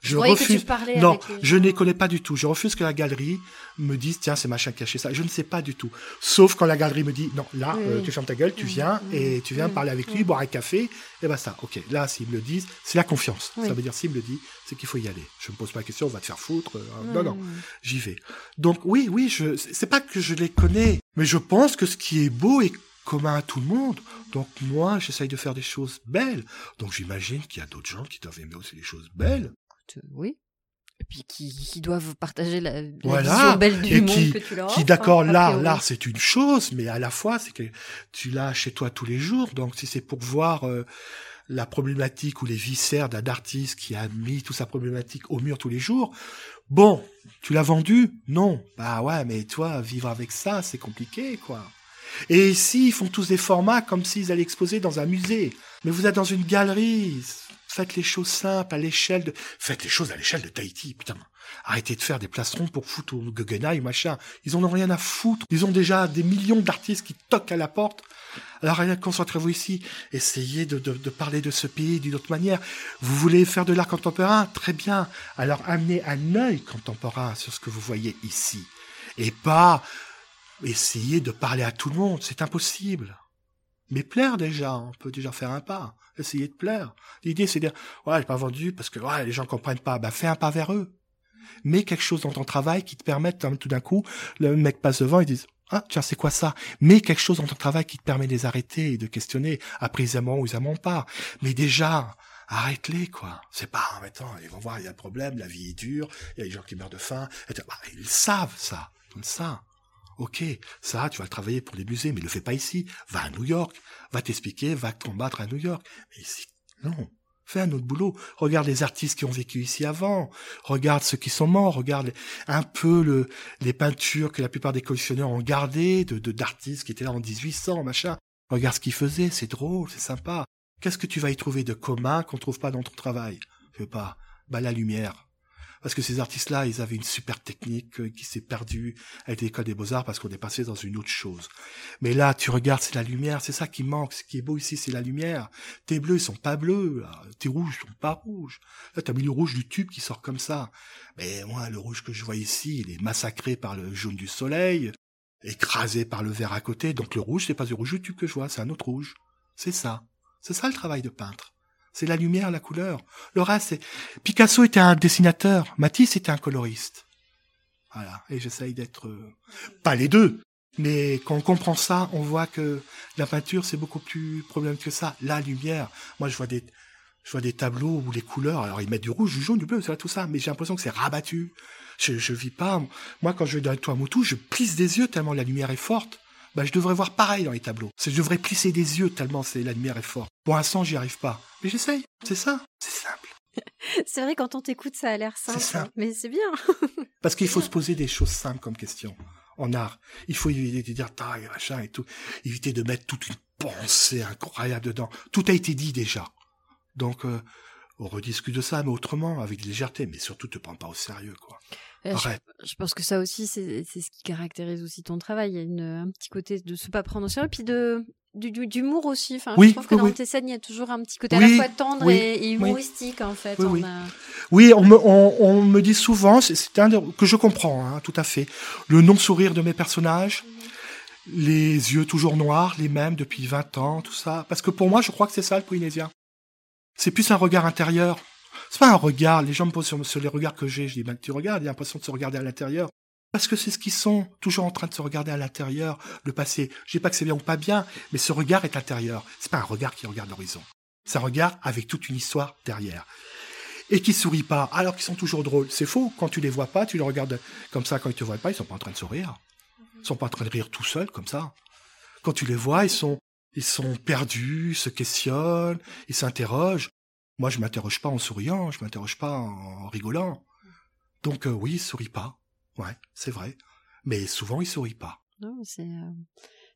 Je refuse. tu Non, les je ne les connais pas du tout. Je refuse que la galerie me dise tiens c'est machin acheté ça. Je ne sais pas du tout. Sauf quand la galerie me dit non là euh, tu fermes ta gueule, tu viens et tu viens parler avec lui, boire un café et ben ça. Ok là s'ils me le disent c'est la confiance. Oui. Ça veut dire s'ils me le disent c'est qu'il faut y aller. Je me pose pas la question on va te faire foutre. euh, Ouais, non non j'y vais. Donc oui oui je c'est pas que je les connais mais je pense que ce qui est beau est commun à tout le monde. Donc moi j'essaye de faire des choses belles. Donc j'imagine qu'il y a d'autres gens qui doivent aimer aussi les choses belles. Écoute, euh, Oui. Et puis qui, qui doivent partager la, la Voilà. vision belle du Et monde qui- que tu leur qui offres, d'accord hein, l'art l'art c'est une chose mais à la fois c'est que tu l'as chez toi tous les jours. Donc si c'est pour voir euh, la problématique ou les viscères d'un artiste qui a mis toute sa problématique au mur tous les jours bon tu l'as vendu? Non. Bah ouais mais toi vivre avec ça c'est compliqué quoi. Et ici ils font tous des formats comme s'ils allaient exposer dans un musée? Mais vous êtes dans une galerie faites les choses simples à l'échelle de faites les choses à l'échelle de Tahiti putain Arrêtez de faire des plastrons pour foutre au Guggenheim, machin. Ils en ont rien à foutre. Ils ont déjà des millions d'artistes qui toquent à la porte. Alors, rien, concentrez-vous ici. Essayez de, de, de parler de ce pays d'une autre manière. Vous voulez faire de l'art contemporain? Très bien. Alors, amenez un œil contemporain sur ce que vous voyez ici. Et pas essayer de parler à tout le monde. C'est impossible. Mais plaire déjà, on peut déjà faire un pas. Essayez de plaire. L'idée, c'est de dire, ouais, j'ai pas vendu parce que ouais, les gens comprennent pas. Ben, fais un pas vers eux mets quelque chose dans ton travail qui te permette, hein, tout d'un coup, le mec passe devant, ils disent, ah, tiens, c'est quoi ça? Mets quelque chose dans ton travail qui te permet de les arrêter et de questionner. Après, ils aimeront ou ils aimeront pas. Mais déjà, arrête-les, quoi. C'est pas, en mettant, ils vont voir, il y a un problème, la vie est dure, il y a des gens qui meurent de faim. Et bah, ils savent ça, comme ça. Ok, ça, tu vas le travailler pour les musées, mais le fais pas ici. Va à New York, va t'expliquer, va te combattre à New York. Mais ici, non. Fais un autre boulot. Regarde les artistes qui ont vécu ici avant. Regarde ceux qui sont morts. Regarde un peu le, les peintures que la plupart des collectionneurs ont gardées de, de d'artistes qui étaient là en 1800, machin. Regarde ce qu'ils faisaient. C'est drôle, c'est sympa. Qu'est-ce que tu vas y trouver de commun qu'on trouve pas dans ton travail? Je sais pas. Bah, la lumière. Parce que ces artistes-là, ils avaient une super technique euh, qui s'est perdue avec l'école des beaux-arts parce qu'on est passé dans une autre chose. Mais là, tu regardes, c'est la lumière, c'est ça qui manque. Ce qui est beau ici, c'est la lumière. Tes bleus, ils sont pas bleus. Tes rouges, ils sont pas rouges. Là, t'as mis le rouge du tube qui sort comme ça. Mais moi, le rouge que je vois ici, il est massacré par le jaune du soleil, écrasé par le vert à côté. Donc le rouge, c'est pas le rouge du tube que je vois, c'est un autre rouge. C'est ça. C'est ça le travail de peintre. C'est la lumière, la couleur. Le reste, c'est... Picasso était un dessinateur. Matisse était un coloriste. Voilà. Et j'essaye d'être... euh, Pas les deux. Mais quand on comprend ça, on voit que la peinture, c'est beaucoup plus problème que ça. La lumière. Moi, je vois des, je vois des tableaux où les couleurs, alors ils mettent du rouge, du jaune, du bleu, c'est tout ça, mais j'ai l'impression que c'est rabattu. Je, je vis pas. Moi, quand je vais dans le Tuamotu, je plisse des yeux tellement la lumière est forte. Bah, je devrais voir pareil dans les tableaux. Je devrais plisser des yeux tellement c'est, la lumière est forte. Pour l'instant, j'y arrive pas. Mais j'essaye. C'est ça. C'est simple. C'est vrai, quand on t'écoute, ça a l'air simple. ça. hein, Mais c'est bien. Parce qu'il faut se poser des choses simples comme question. en art. Il faut éviter de dire taille, machin et tout. Éviter de mettre toute une pensée incroyable dedans. Tout a été dit déjà. Donc, euh, on rediscute de ça, mais autrement, avec légèreté. Mais surtout, te prends pas au sérieux, quoi. Euh, je, je, pense que ça aussi, c'est ce qui caractérise aussi ton travail. Il y a une, un petit côté de se pas prendre au sérieux, puis de d'humour aussi. Enfin, oui, je trouve que dans tes scènes, il y a toujours un petit côté à la fois tendre et, humoristique, en fait. Oui, oui. On, me, on, on, me dit souvent, c'est un que je comprends, hein, tout à fait, le non-sourire de mes personnages, mhm. les yeux toujours noirs, les mêmes depuis 20 ans, tout ça. Parce que pour moi, je crois que c'est ça le polynésien. C'est plus un regard intérieur. C'est pas un regard, les gens me posent sur, les regards que j'ai, je dis, ben, tu regardes, il y a l'impression de se regarder à l'intérieur. Parce que c'est ce qu'ils sont, toujours en train de se regarder à l'intérieur, le passé. Je dis pas que c'est bien ou pas bien, mais ce regard est intérieur. C'est pas un regard qui regarde l'horizon. C'est un regard avec toute une histoire derrière. Et qui sourit pas, alors qu'ils sont toujours drôles. C'est faux. Quand tu les vois pas, tu les regardes comme ça, quand ils te voient pas, ils sont pas en train de sourire. Ils sont pas en train de rire tout seuls, comme ça. Quand tu les vois, ils sont, ils sont perdus, se questionnent, ils s'interrogent. Moi, je m'interroge pas en souriant, je m'interroge pas en rigolant. Donc, euh, oui, ils sourient pas. Ouais, c'est vrai. Mais souvent, il sourit pas. Non, c'est. Euh,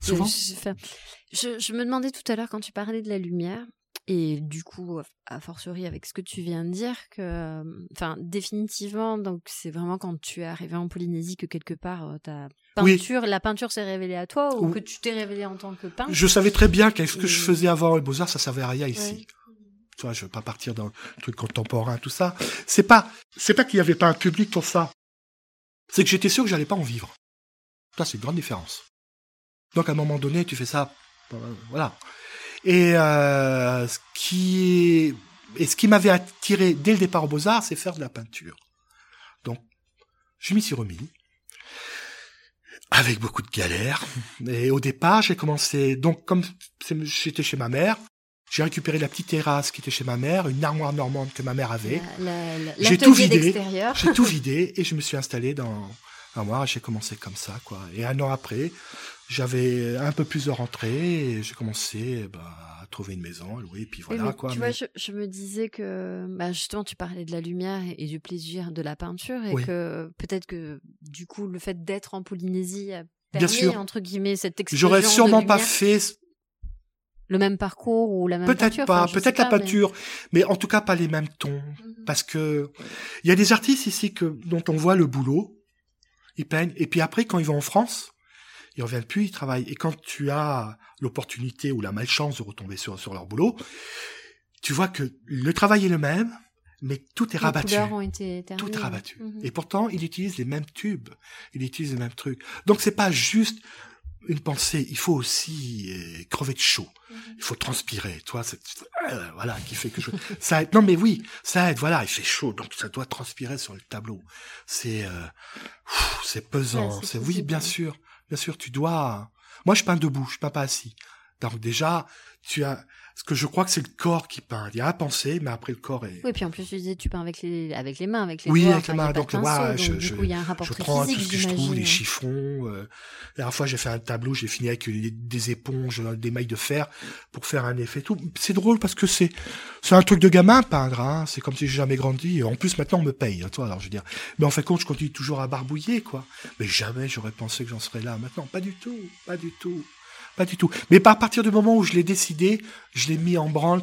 souvent. Je, je, me demandais tout à l'heure quand tu parlais de la lumière. Et du coup, à fortiori avec ce que tu viens de dire, que, enfin, définitivement, donc c'est vraiment quand tu es arrivé en Polynésie que quelque part euh, ta peinture, la peinture s'est révélée à toi ou que tu t'es révélé en tant que peintre. Je savais très bien que ce que je faisais avant les Beaux-Arts, ça servait à rien ici. Tu vois, je veux pas partir dans le truc contemporain, tout ça. C'est pas, c'est pas qu'il y avait pas un public pour ça c'est que j'étais sûr que j'allais pas en vivre. Ça, c'est une grande différence. Donc, à un moment donné, tu fais ça, voilà. Et euh, ce qui et ce qui m'avait attiré dès le départ aux Beaux Arts, c'est faire de la peinture. Donc, je m'y suis remis avec beaucoup de galères. Et au départ, j'ai commencé donc comme j'étais chez ma mère, j'ai récupéré la petite terrasse qui était chez ma mère, une armoire normande que ma mère avait. J'ai tout vidé. J'ai tout vidé et je me suis installé dans l'armoire. J'ai commencé comme ça, quoi. Et un an après, j'avais un peu plus de rentrée et j'ai commencé bah, à trouver une maison, à louer, et puis voilà, quoi. Tu vois, je, me disais que bah, justement, tu parlais de la lumière et, du plaisir de la peinture et que peut-être que du coup, le fait d'être en Polynésie a permis, entre guillemets, cette expérience. J'aurais sûrement pas fait le même parcours ou la même peut-être pas peut-être la peinture mais... en tout cas pas les mêmes tons mhm. parce que il y a des artistes ici que dont on voit le boulot ils peignent et puis après quand ils vont en France ils reviennent plus ils travaillent et quand tu as l'opportunité ou la malchance de retomber sur sur leur boulot tu vois que le travail est le même mais tout est rabattu. tout est rabattu. Mhm. Et pourtant, il utilise les mêmes tubes, il utilise les mêmes trucs. Donc c'est pas juste une pensée, il faut aussi euh, crever de chaud. Mhm. Il faut transpirer, toi, c'est euh, voilà qui fait que je ça aide. Non mais oui, ça aide. Voilà, il fait chaud, donc ça doit transpirer sur le tableau. C'est euh, c'est pesant. c'est oui, bien sûr, bien sûr, tu dois. Moi, je peins debout, je peins pas assis. Donc déjà, tu as parce que je crois que c'est le corps qui peint. Il y a à penser, mais après le corps est. Oui, puis en plus tu disais tu peins avec les avec les mains, avec les oui, doigts. avec les mains. Donc, ouais, je, du coup, il y a un rapport je prends physique, tout ce que je trouve, des chiffons. Euh, la dernière fois, j'ai fait un tableau, j'ai fini avec des, éponges, des mailles de fer pour faire un effet. Tout. C'est drôle parce que c'est c'est un truc de gamin peindre. Hein. C'est comme si j'ai jamais grandi. En plus, maintenant, on me paye. Hein, toi, alors je veux dire. Mais en fait, compte, je continue toujours à barbouiller, quoi. Mais jamais j'aurais pensé que j'en serais là. Maintenant, pas du tout, pas du tout. Pas du tout. Mais à partir du moment où je l'ai décidé, je l'ai mis en branle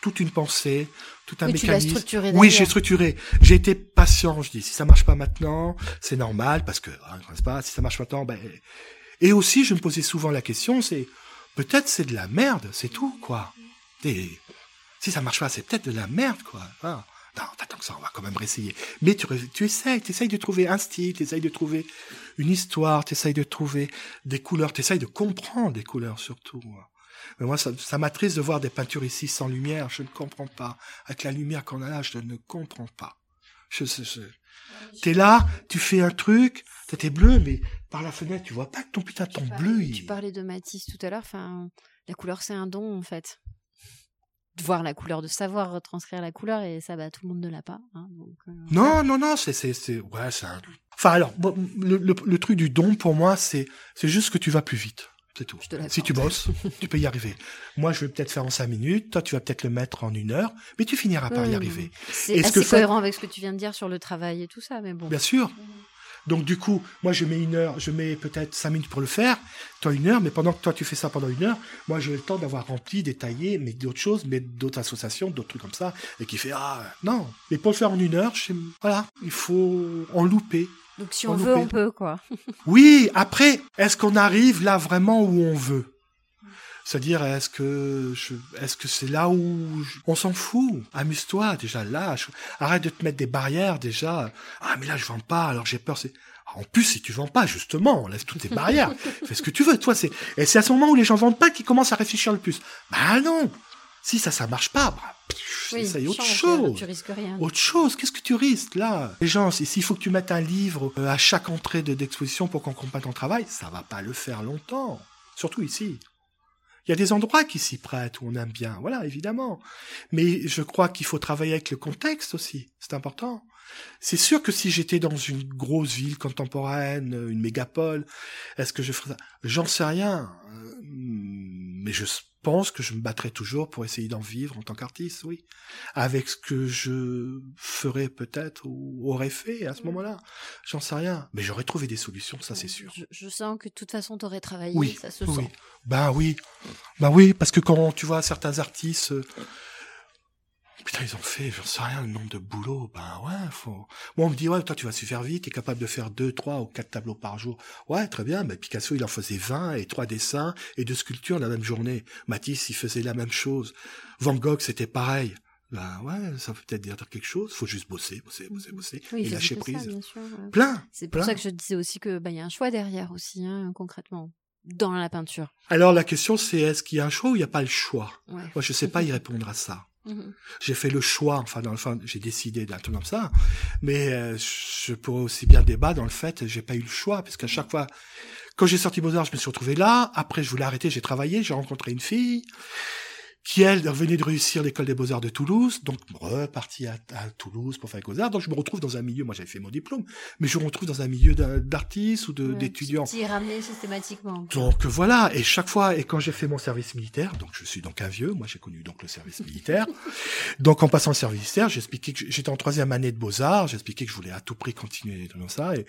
toute une pensée, tout un mécanisme. structuré oui, j'ai structuré. J'ai été patient. Je dis si ça marche pas maintenant, c'est normal parce que hein, pas. Si ça marche maintenant, ben. Et aussi, je me posais souvent la question, c'est peut-être c'est de la merde, c'est tout quoi. Et si ça marche pas, c'est peut-être de la merde quoi. Hein. Non, attends que ça, on va quand même réessayer. Mais tu, tu essayes, tu essayes de trouver un style, tu essayes de trouver une histoire, tu essayes de trouver des couleurs, tu essayes de comprendre des couleurs surtout. Mais moi, ça, ça m'attriste de voir des peintures ici sans lumière, je ne comprends pas. Avec la lumière qu'on a là, je ne comprends pas. Je, je, je... T'es là, tu fais un truc, t'es bleu, mais par la fenêtre, tu vois pas que ton putain ton bleu. Tu parlais de Matisse tout à l'heure, enfin, la couleur c'est un don en fait voir la couleur, de savoir retranscrire la couleur, et ça, bah, tout le monde ne l'a pas. Hein, euh, non, non, non, c'est, c'est, c'est, ouais, c'est un... Enfin, alors, le, le, truc du don, pour moi, c'est, c'est juste que tu vas plus vite. C'est tout. Si tu bosses, tu peux y arriver. Moi, je vais peut-être faire en cinq minutes. Toi, tu vas peut-être le mettre en une heure, mais tu finiras par y arriver. C'est assez cohérent avec ce que tu viens de dire sur le travail et tout ça, mais bon. Bien sûr. Donc du coup, moi je mets une heure, je mets peut-être cinq minutes pour le faire, toi une heure, mais pendant que toi tu fais ça pendant une heure, moi j'ai le temps d'avoir rempli, détaillé, mais d'autres choses, mais d'autres associations, d'autres trucs comme ça, et qui fait ah non. Mais pour le faire en une heure, je, voilà, il faut en louper. Donc si on veut, on peut quoi. oui, après, est-ce qu'on arrive là vraiment où on veut? C'est-à-dire, est-ce que je, est-ce que c'est là où on s'en fout? Amuse-toi déjà, lâche. Arrête de te mettre des barrières déjà. Ah mais là je vends pas, alors j'ai peur. C'est en plus si tu vends pas justement, on laisse toutes tes barrières. Fais ce que tu veux. Toi c'est et c'est à ce moment où les gens vendent pas qu'ils commencent à réfléchir le plus. Bah non. Si ça ça marche pas, bah, oui, ça y est, autre chose. Tu risques rien. Autre chose, qu'est-ce que tu risques là? Les gens, s'il faut que tu mettes un livre euh, à chaque entrée d'exposition pour qu'on comprenne ton travail, ça va pas le faire longtemps. Surtout ici. Il y a des endroits qui s'y prêtent où on aime bien, voilà, évidemment. Mais je crois qu'il faut travailler avec le contexte aussi, c'est important. C'est sûr que si j'étais dans une grosse ville contemporaine, une mégapole, est-ce que je ferais ça? J'en sais rien. Euh, mais je pense que je me battrai toujours pour essayer d'en vivre en tant qu'artiste, oui. Avec ce que je ferais peut-être ou aurais fait à ce moment-là. J'en sais rien. Mais j'aurais trouvé des solutions, ça c'est sûr. Je, sens que de toute façon t'aurais travaillé, oui, ça se oui. sent. Ben oui. Ben oui, parce que quand tu vois certains artistes euh, Putain, ils ont fait, j'en sais rien, le nombre de boulots. Ben ouais, faut. Moi, on me dit, ouais, toi, tu vas super vite, t'es capable de faire deux, trois ou quatre tableaux par jour. Ouais, très bien. Mais Picasso, il en faisait 20 et trois dessins et deux sculptures la même journée. Matisse, il faisait la même chose. Van Gogh, c'était pareil. Ben ouais, ça peut peut-être dire quelque chose. Faut juste bosser, bosser, bosser, bosser oui, et lâcher prise. Ça, bien sûr, ouais. Plein. C'est pour plein. ça que je disais aussi que ben il y a un choix derrière aussi, hein, concrètement, dans la peinture. Alors la question, c'est est-ce qu'il y a un choix ou il n'y a pas le choix? Ouais. Moi, je sais pas y répondre à ça. Mhm. J'ai fait le choix, enfin dans le fond, j'ai décidé d'un comme ça, mais euh, je pourrais aussi bien débattre dans le fait, j'ai pas eu le choix, parce qu'à chaque fois, quand j'ai sorti Beaux-Arts, je me suis retrouvé là, après je voulais arrêter, j'ai travaillé, j'ai rencontré une fille, qui elle venait de réussir l'école des beaux-arts de Toulouse, donc reparti à, à Toulouse pour faire les beaux-arts, donc je me retrouve dans un milieu, moi j'avais fait mon diplôme, mais je me retrouve dans un milieu d'artistes ou Ouais, d'étudiants. Tu t'y es ramené systématiquement. Donc voilà, et chaque fois, et quand j'ai fait mon service militaire, donc je suis donc un vieux, moi j'ai connu donc le service militaire. donc en passant le service militaire, j'expliquais que j'étais en troisième année de beaux-arts, j'expliquais que je voulais à tout prix continuer comme ça, et,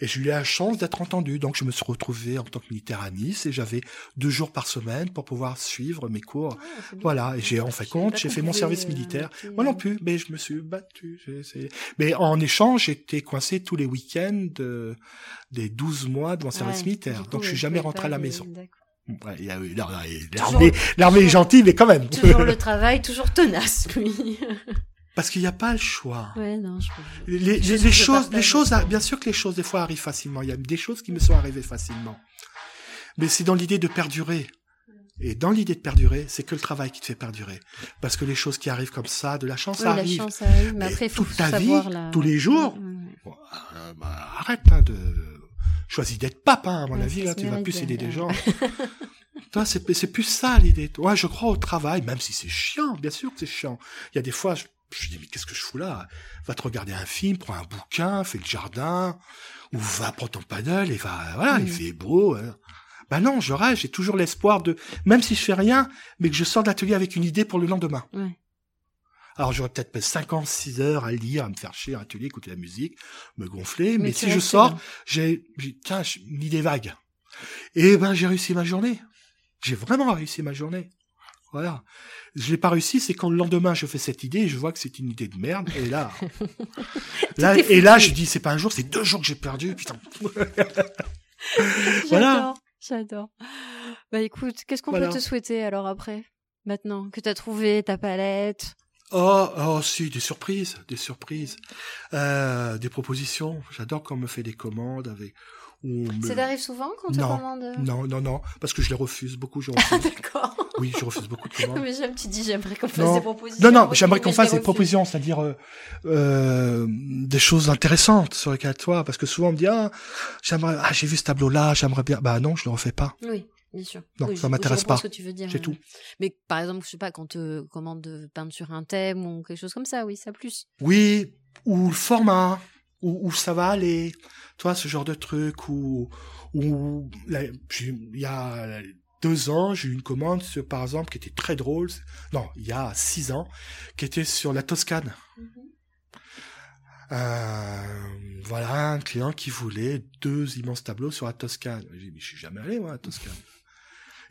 et j'ai eu la chance d'être entendu. Donc je me suis retrouvé en tant que militaire à Nice, et j'avais deux jours par semaine pour pouvoir suivre mes cours. Ah. Voilà, et j'ai en fait compte, j'ai fait mon service euh, militaire. Moi non euh, plus, mais je me suis battu. Mais en échange, j'étais coincé tous les week-ends de- des 12 mois de mon service Ouais, militaire. coup, Donc je suis vous jamais rentré à la maison. Ouais, L'armée, est gentille, mais quand même. Toujours le travail, toujours tenace, lui. Parce qu'il n'y a pas le choix. ouais, non, je. Les, les- les choses, les choses, bien sûr que les choses des fois arrivent facilement. Il y a des choses qui me sont arrivées facilement. Mais c'est dans l'idée de perdurer. Et dans l'idée de perdurer, c'est que le travail qui te fait perdurer. Parce que les choses qui arrivent comme ça, de la chance, Oui, ça la arrive. chance arrive, mais Mais après, faut toute ta savoir vie, la... tous les jours. Bon, euh, bah, arrête hein, de choisis d'être pape, hein, à mon Ouais, avis, là, tu vas plus aider des gens. Toi, c'est plus ça l'idée. Ouais, je crois au travail, même si c'est chiant, bien sûr que c'est chiant. Il y a des fois, je, je dis mais qu'est-ce que je fous là? Va te regarder un film, prends un bouquin, fais le jardin, ou va prendre ton paddle et va, voilà, il Mm. fait beau. Hein. Ben non, je rêve, j'ai toujours l'espoir de, même si je fais rien, mais que je sors de l'atelier avec une idée pour le lendemain. Ouais. Alors j'aurais peut-être fait 5 ans, 6 heures à lire, à me faire chier, à l'atelier, écouter la musique, me gonfler, mais, si je sors, j'ai, tiens, une idée vague. Et ben j'ai réussi ma journée. J'ai vraiment réussi ma journée. Voilà. Je l'ai pas réussi, c'est quand le lendemain je fais cette idée et je vois que c'est une idée de merde. Et là, et là je dis c'est pas un jour, c'est deux jours que j'ai perdu. Putain. Voilà. J'adore. Bah écoute, qu'est-ce qu'on Voilà. peut te souhaiter alors après? Maintenant que t'as trouvé ta palette? Oh, oh, si, des surprises, des surprises, euh, des propositions. J'adore quand on me fait des commandes avec. Ça t'arrive souvent quand on te Non, commande Non, non, non, parce que je les refuse beaucoup. Je Ah refuse. d'accord. oui, je refuse beaucoup de commandes. mais j'aime, tu dis j'aimerais qu'on fasse des propositions. Non, non, j'aimerais qu'on fasse les des propositions, c'est-à-dire euh, euh, des choses intéressantes sur lesquelles toi, parce que souvent on me dit ah j'aimerais, ah j'ai vu ce tableau-là, j'aimerais bien, bah non, je le refais pas, Oui, bien sûr. Non, Oui, ça m'intéresse pas. ce que tu veux dire. c'est tout. Mais par exemple, je sais pas, quand te commande de peindre sur un thème ou quelque chose comme ça, oui, ça plus. Oui, ou le format, où, où ça va aller, toi, ce genre de truc, là, j'ai- il y a deux ans, j'ai eu une commande, par exemple, qui était très drôle, non, il y a six ans, qui était sur la Toscane. un, voilà, un client qui voulait deux immenses tableaux sur la Toscane. J'ai dit, mais je suis jamais allé, moi, à Toscane.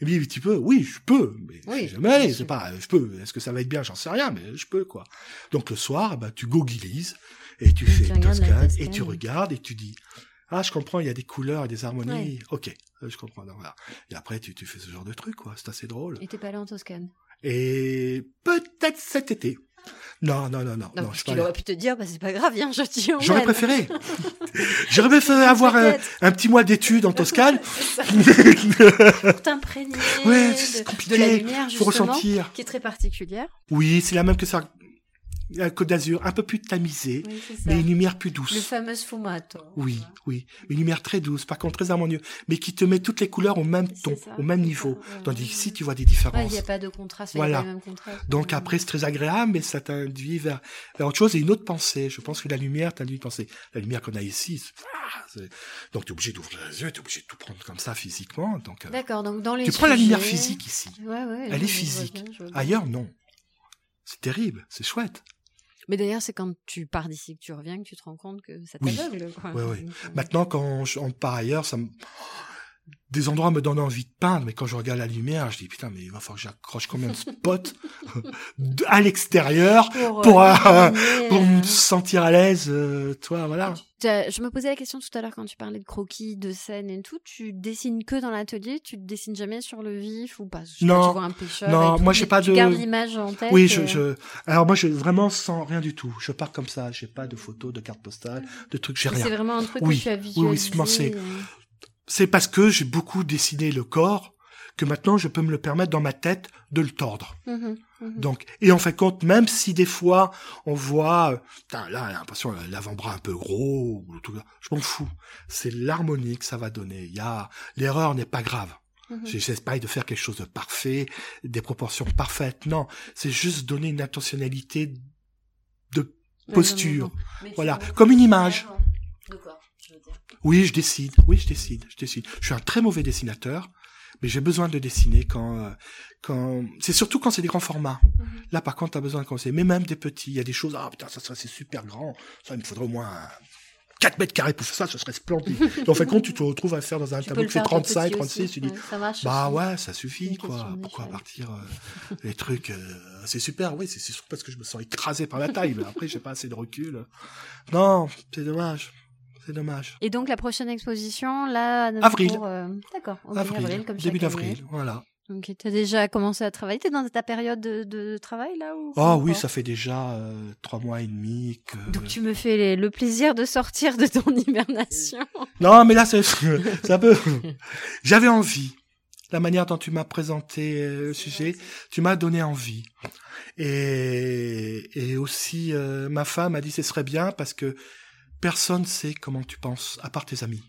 Il me dit, tu peux? Oui, je peux, mais je Oui, suis jamais allé, c'est pas, je peux. Est-ce que ça va être bien? J'en sais rien, mais je peux, quoi. Donc, le soir, bah, tu googlises, et tu Et fais tu Toscane, et tu regardes, et tu dis, ah, je comprends, il y a des couleurs et des harmonies. Ok, euh, je comprends. Donc, voilà. Et après, tu, tu fais ce genre de truc, quoi. C'est assez drôle. Et t'es pas allé en Toscane Et peut-être cet été. Non, non, non, non. Non, non, je qu'il aurait pu te dire, bah, c'est pas grave, viens, je t'y. J'aurais préféré. J'aurais préféré avoir un, Peut-être. un petit mois d'études en Toscane. Pour t'imprégner Ouais, de, de la lumière, justement, ressentir. qui est très particulière. Oui, c'est la même que ça. La Côte d'Azur, un peu plus tamisée, Oui, mais une lumière plus Le douce. fameux sfumato. Oui, oui. Une lumière très douce, par contre très harmonieuse, mais qui te met toutes les couleurs au même ton, ça, au même niveau. ouais, Tandis ouais. tu vois des différences. il n'y a pas de contraste, il Voilà. pas le contraste. Donc après, c'est très agréable, mais ça t'induit vers, vers autre chose et une autre pensée. Je pense que la lumière t'induit une pensée. La lumière qu'on a ici, ah, donc tu es obligé d'ouvrir les yeux, tu es obligé de tout prendre comme ça physiquement. Donc, euh, D'accord, donc dans les tu prends la lumière physique ici. Ouais, ouais. Elle est physique. bien. Ailleurs, non. C'est terrible, c'est chouette. Mais d'ailleurs, c'est quand tu pars d'ici que tu reviens que tu te rends compte que ça Oui. t'aveugle. quoi. Ouais, ouais. Donc, euh, Maintenant, quand on part ailleurs, ça me... des endroits me donnent envie de peindre, mais quand je regarde la lumière, je dis putain, mais il va falloir que j'accroche combien de spots à l'extérieur Pour, pour, euh, euh, pour euh, me sentir à l'aise, euh, toi, voilà. Je me posais la question tout à l'heure quand tu parlais de croquis, de scènes et tout. Tu dessines que dans l'atelier Tu te dessines jamais sur le vif ou pas? Je sais pas, Non. Tu vois un pêcheur Non, tout, moi, j'ai pas tu de- gardes l'image en tête. Oui, je, je, alors moi, je vraiment sans rien du tout. Je pars comme ça. J'ai pas de photos, de cartes postales, de trucs. J'ai rien. C'est vraiment un truc Oui, que tu as oui, visualisé. oui, c'est pensé. euh, C'est parce que j'ai beaucoup dessiné le corps que maintenant je peux me le permettre dans ma tête de le tordre. mhm, mhm. Donc, et en fin de compte, même si des fois on voit, euh, putain, là, l'impression euh, l'avant-bras un peu gros, ou tout je m'en fous. C'est l'harmonie que ça va donner. Il y a, l'erreur n'est pas grave. J'essaie pas de faire quelque chose de parfait, des proportions parfaites. Non, c'est juste donner une intentionnalité de posture. Mais Voilà, comme une image. De quoi. Oui, je décide. Oui, je décide. Je. Je suis un très mauvais dessinateur, mais j'ai besoin de dessiner quand, euh, quand, c'est surtout quand c'est des grands formats. Mhm. Là, par contre, t'as besoin de conseiller. Mais même des petits, il y a des choses. Ah putain, ça, ça c'est super grand. Ça, il me faudrait au moins 4 mètres carrés pour faire ça. Ce serait splendide. En fin de compte, tu te retrouves à faire dans un Tu tableau le qui fait faire tout 35, petit 36. aussi, Tu dis, ouais, ça marche bah ouais, ça suffit quoi. Pourquoi partir euh, les trucs euh, C'est super. Oui, c'est surtout parce que je me sens écrasé par la taille. mais après, j'ai pas assez de recul. Non, c'est dommage. C'est dommage. Et donc la prochaine exposition, là, à Avril. Euh, D'accord, ok, Avril, avril, comme début d'avril, voilà. Donc tu as déjà commencé à travailler? T'es dans ta période de, de travail là ou Oh oui, ça fait déjà euh, trois mois et demi que. Donc tu me fais les- le plaisir de sortir de ton hibernation. Non, mais là, c'est c'est un peu. J'avais envie. La manière dont tu m'as présenté euh, le sujet, tu m'as donné envie. Et, et aussi, euh, ma femme a dit ce serait bien parce que personne sait comment tu penses, à part tes amis.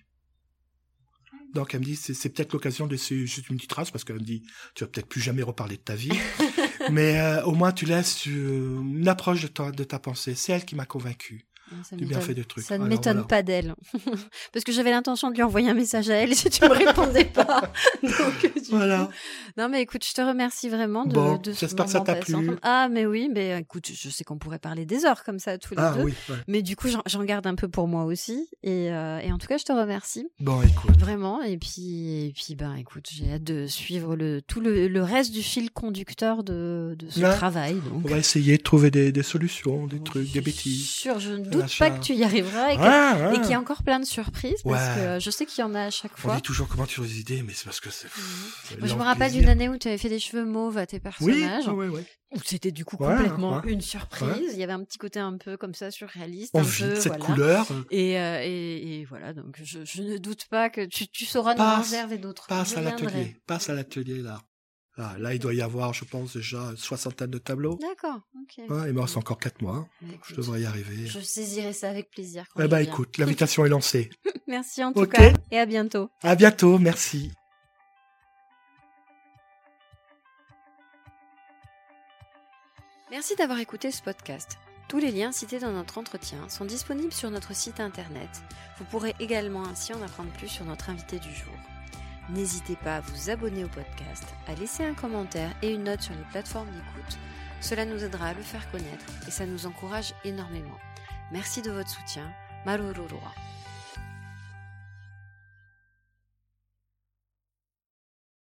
Donc elle me dit c'est peut-être l'occasion de laisser juste une petite trace parce qu'elle me dit tu vas peut-être plus jamais reparler de ta vie, mais euh, au moins tu laisses euh, une approche de ta, de ta pensée. C'est elle qui m'a convaincu. Ça Du bien fait de trucs. Ça ne m'étonne voilà. pas d'elle. Parce que j'avais l'intention de lui envoyer un message à elle si tu me répondais pas. Donc, Voilà. coup- Non, mais écoute, je te remercie vraiment de, Bon, de ce j'espère que ça t'a plu. ensemble. Ah, mais oui, mais écoute, je sais qu'on pourrait parler des heures comme ça tous les Ah deux. oui. ouais. Mais du coup, j'en- garde un peu pour moi aussi. Et, euh, et en tout cas, je te remercie Bon, écoute. vraiment. Et puis, et puis ben, écoute, j'ai hâte de suivre le, tout le, le reste du fil conducteur de, de ce Là, travail. Donc. On va essayer de trouver des, des solutions, des trucs, des bêtises. sûre, je ne des doute pas que tu y arriveras et que- Ouais, ouais. et qu'il y a encore plein de surprises parce Ouais. que je sais qu'il y en a à chaque On fois. dit toujours comment tu as des idées, mais c'est parce que c'est. Moi, je me rappelle d'une année où tu avais fait des cheveux mauves à tes Oui, personnages, ouais, ouais, ouais. où c'était du coup complètement une surprise. Il y avait un petit côté un peu comme ça surréaliste, On un vit peu cette voilà. couleur. euh, Et, euh, et, et voilà, donc je, je ne doute pas que tu, tu sauras nous Passe- réserver d'autres. Passe Je à l'atelier. Passe à l'atelier, là. Ah, là, il doit y avoir, je pense, déjà une soixantaine de tableaux. D'accord, ok. Ouais, il me reste encore quatre mois. Bah, écoute, Je devrais y arriver. je saisirai ça avec plaisir. quand Eh ben, viens. écoute, l'invitation est lancée. Merci en tout cas et à bientôt. À bientôt, merci. Merci d'avoir écouté ce podcast. Tous les liens cités dans notre entretien sont disponibles sur notre site internet. Vous pourrez également ainsi en apprendre plus sur notre invité du jour. N'hésitez pas à vous abonner au podcast, à laisser un commentaire et une note sur les plateformes d'écoute. Cela nous aidera à le faire connaître et ça nous encourage énormément. Merci de votre soutien. Marururua.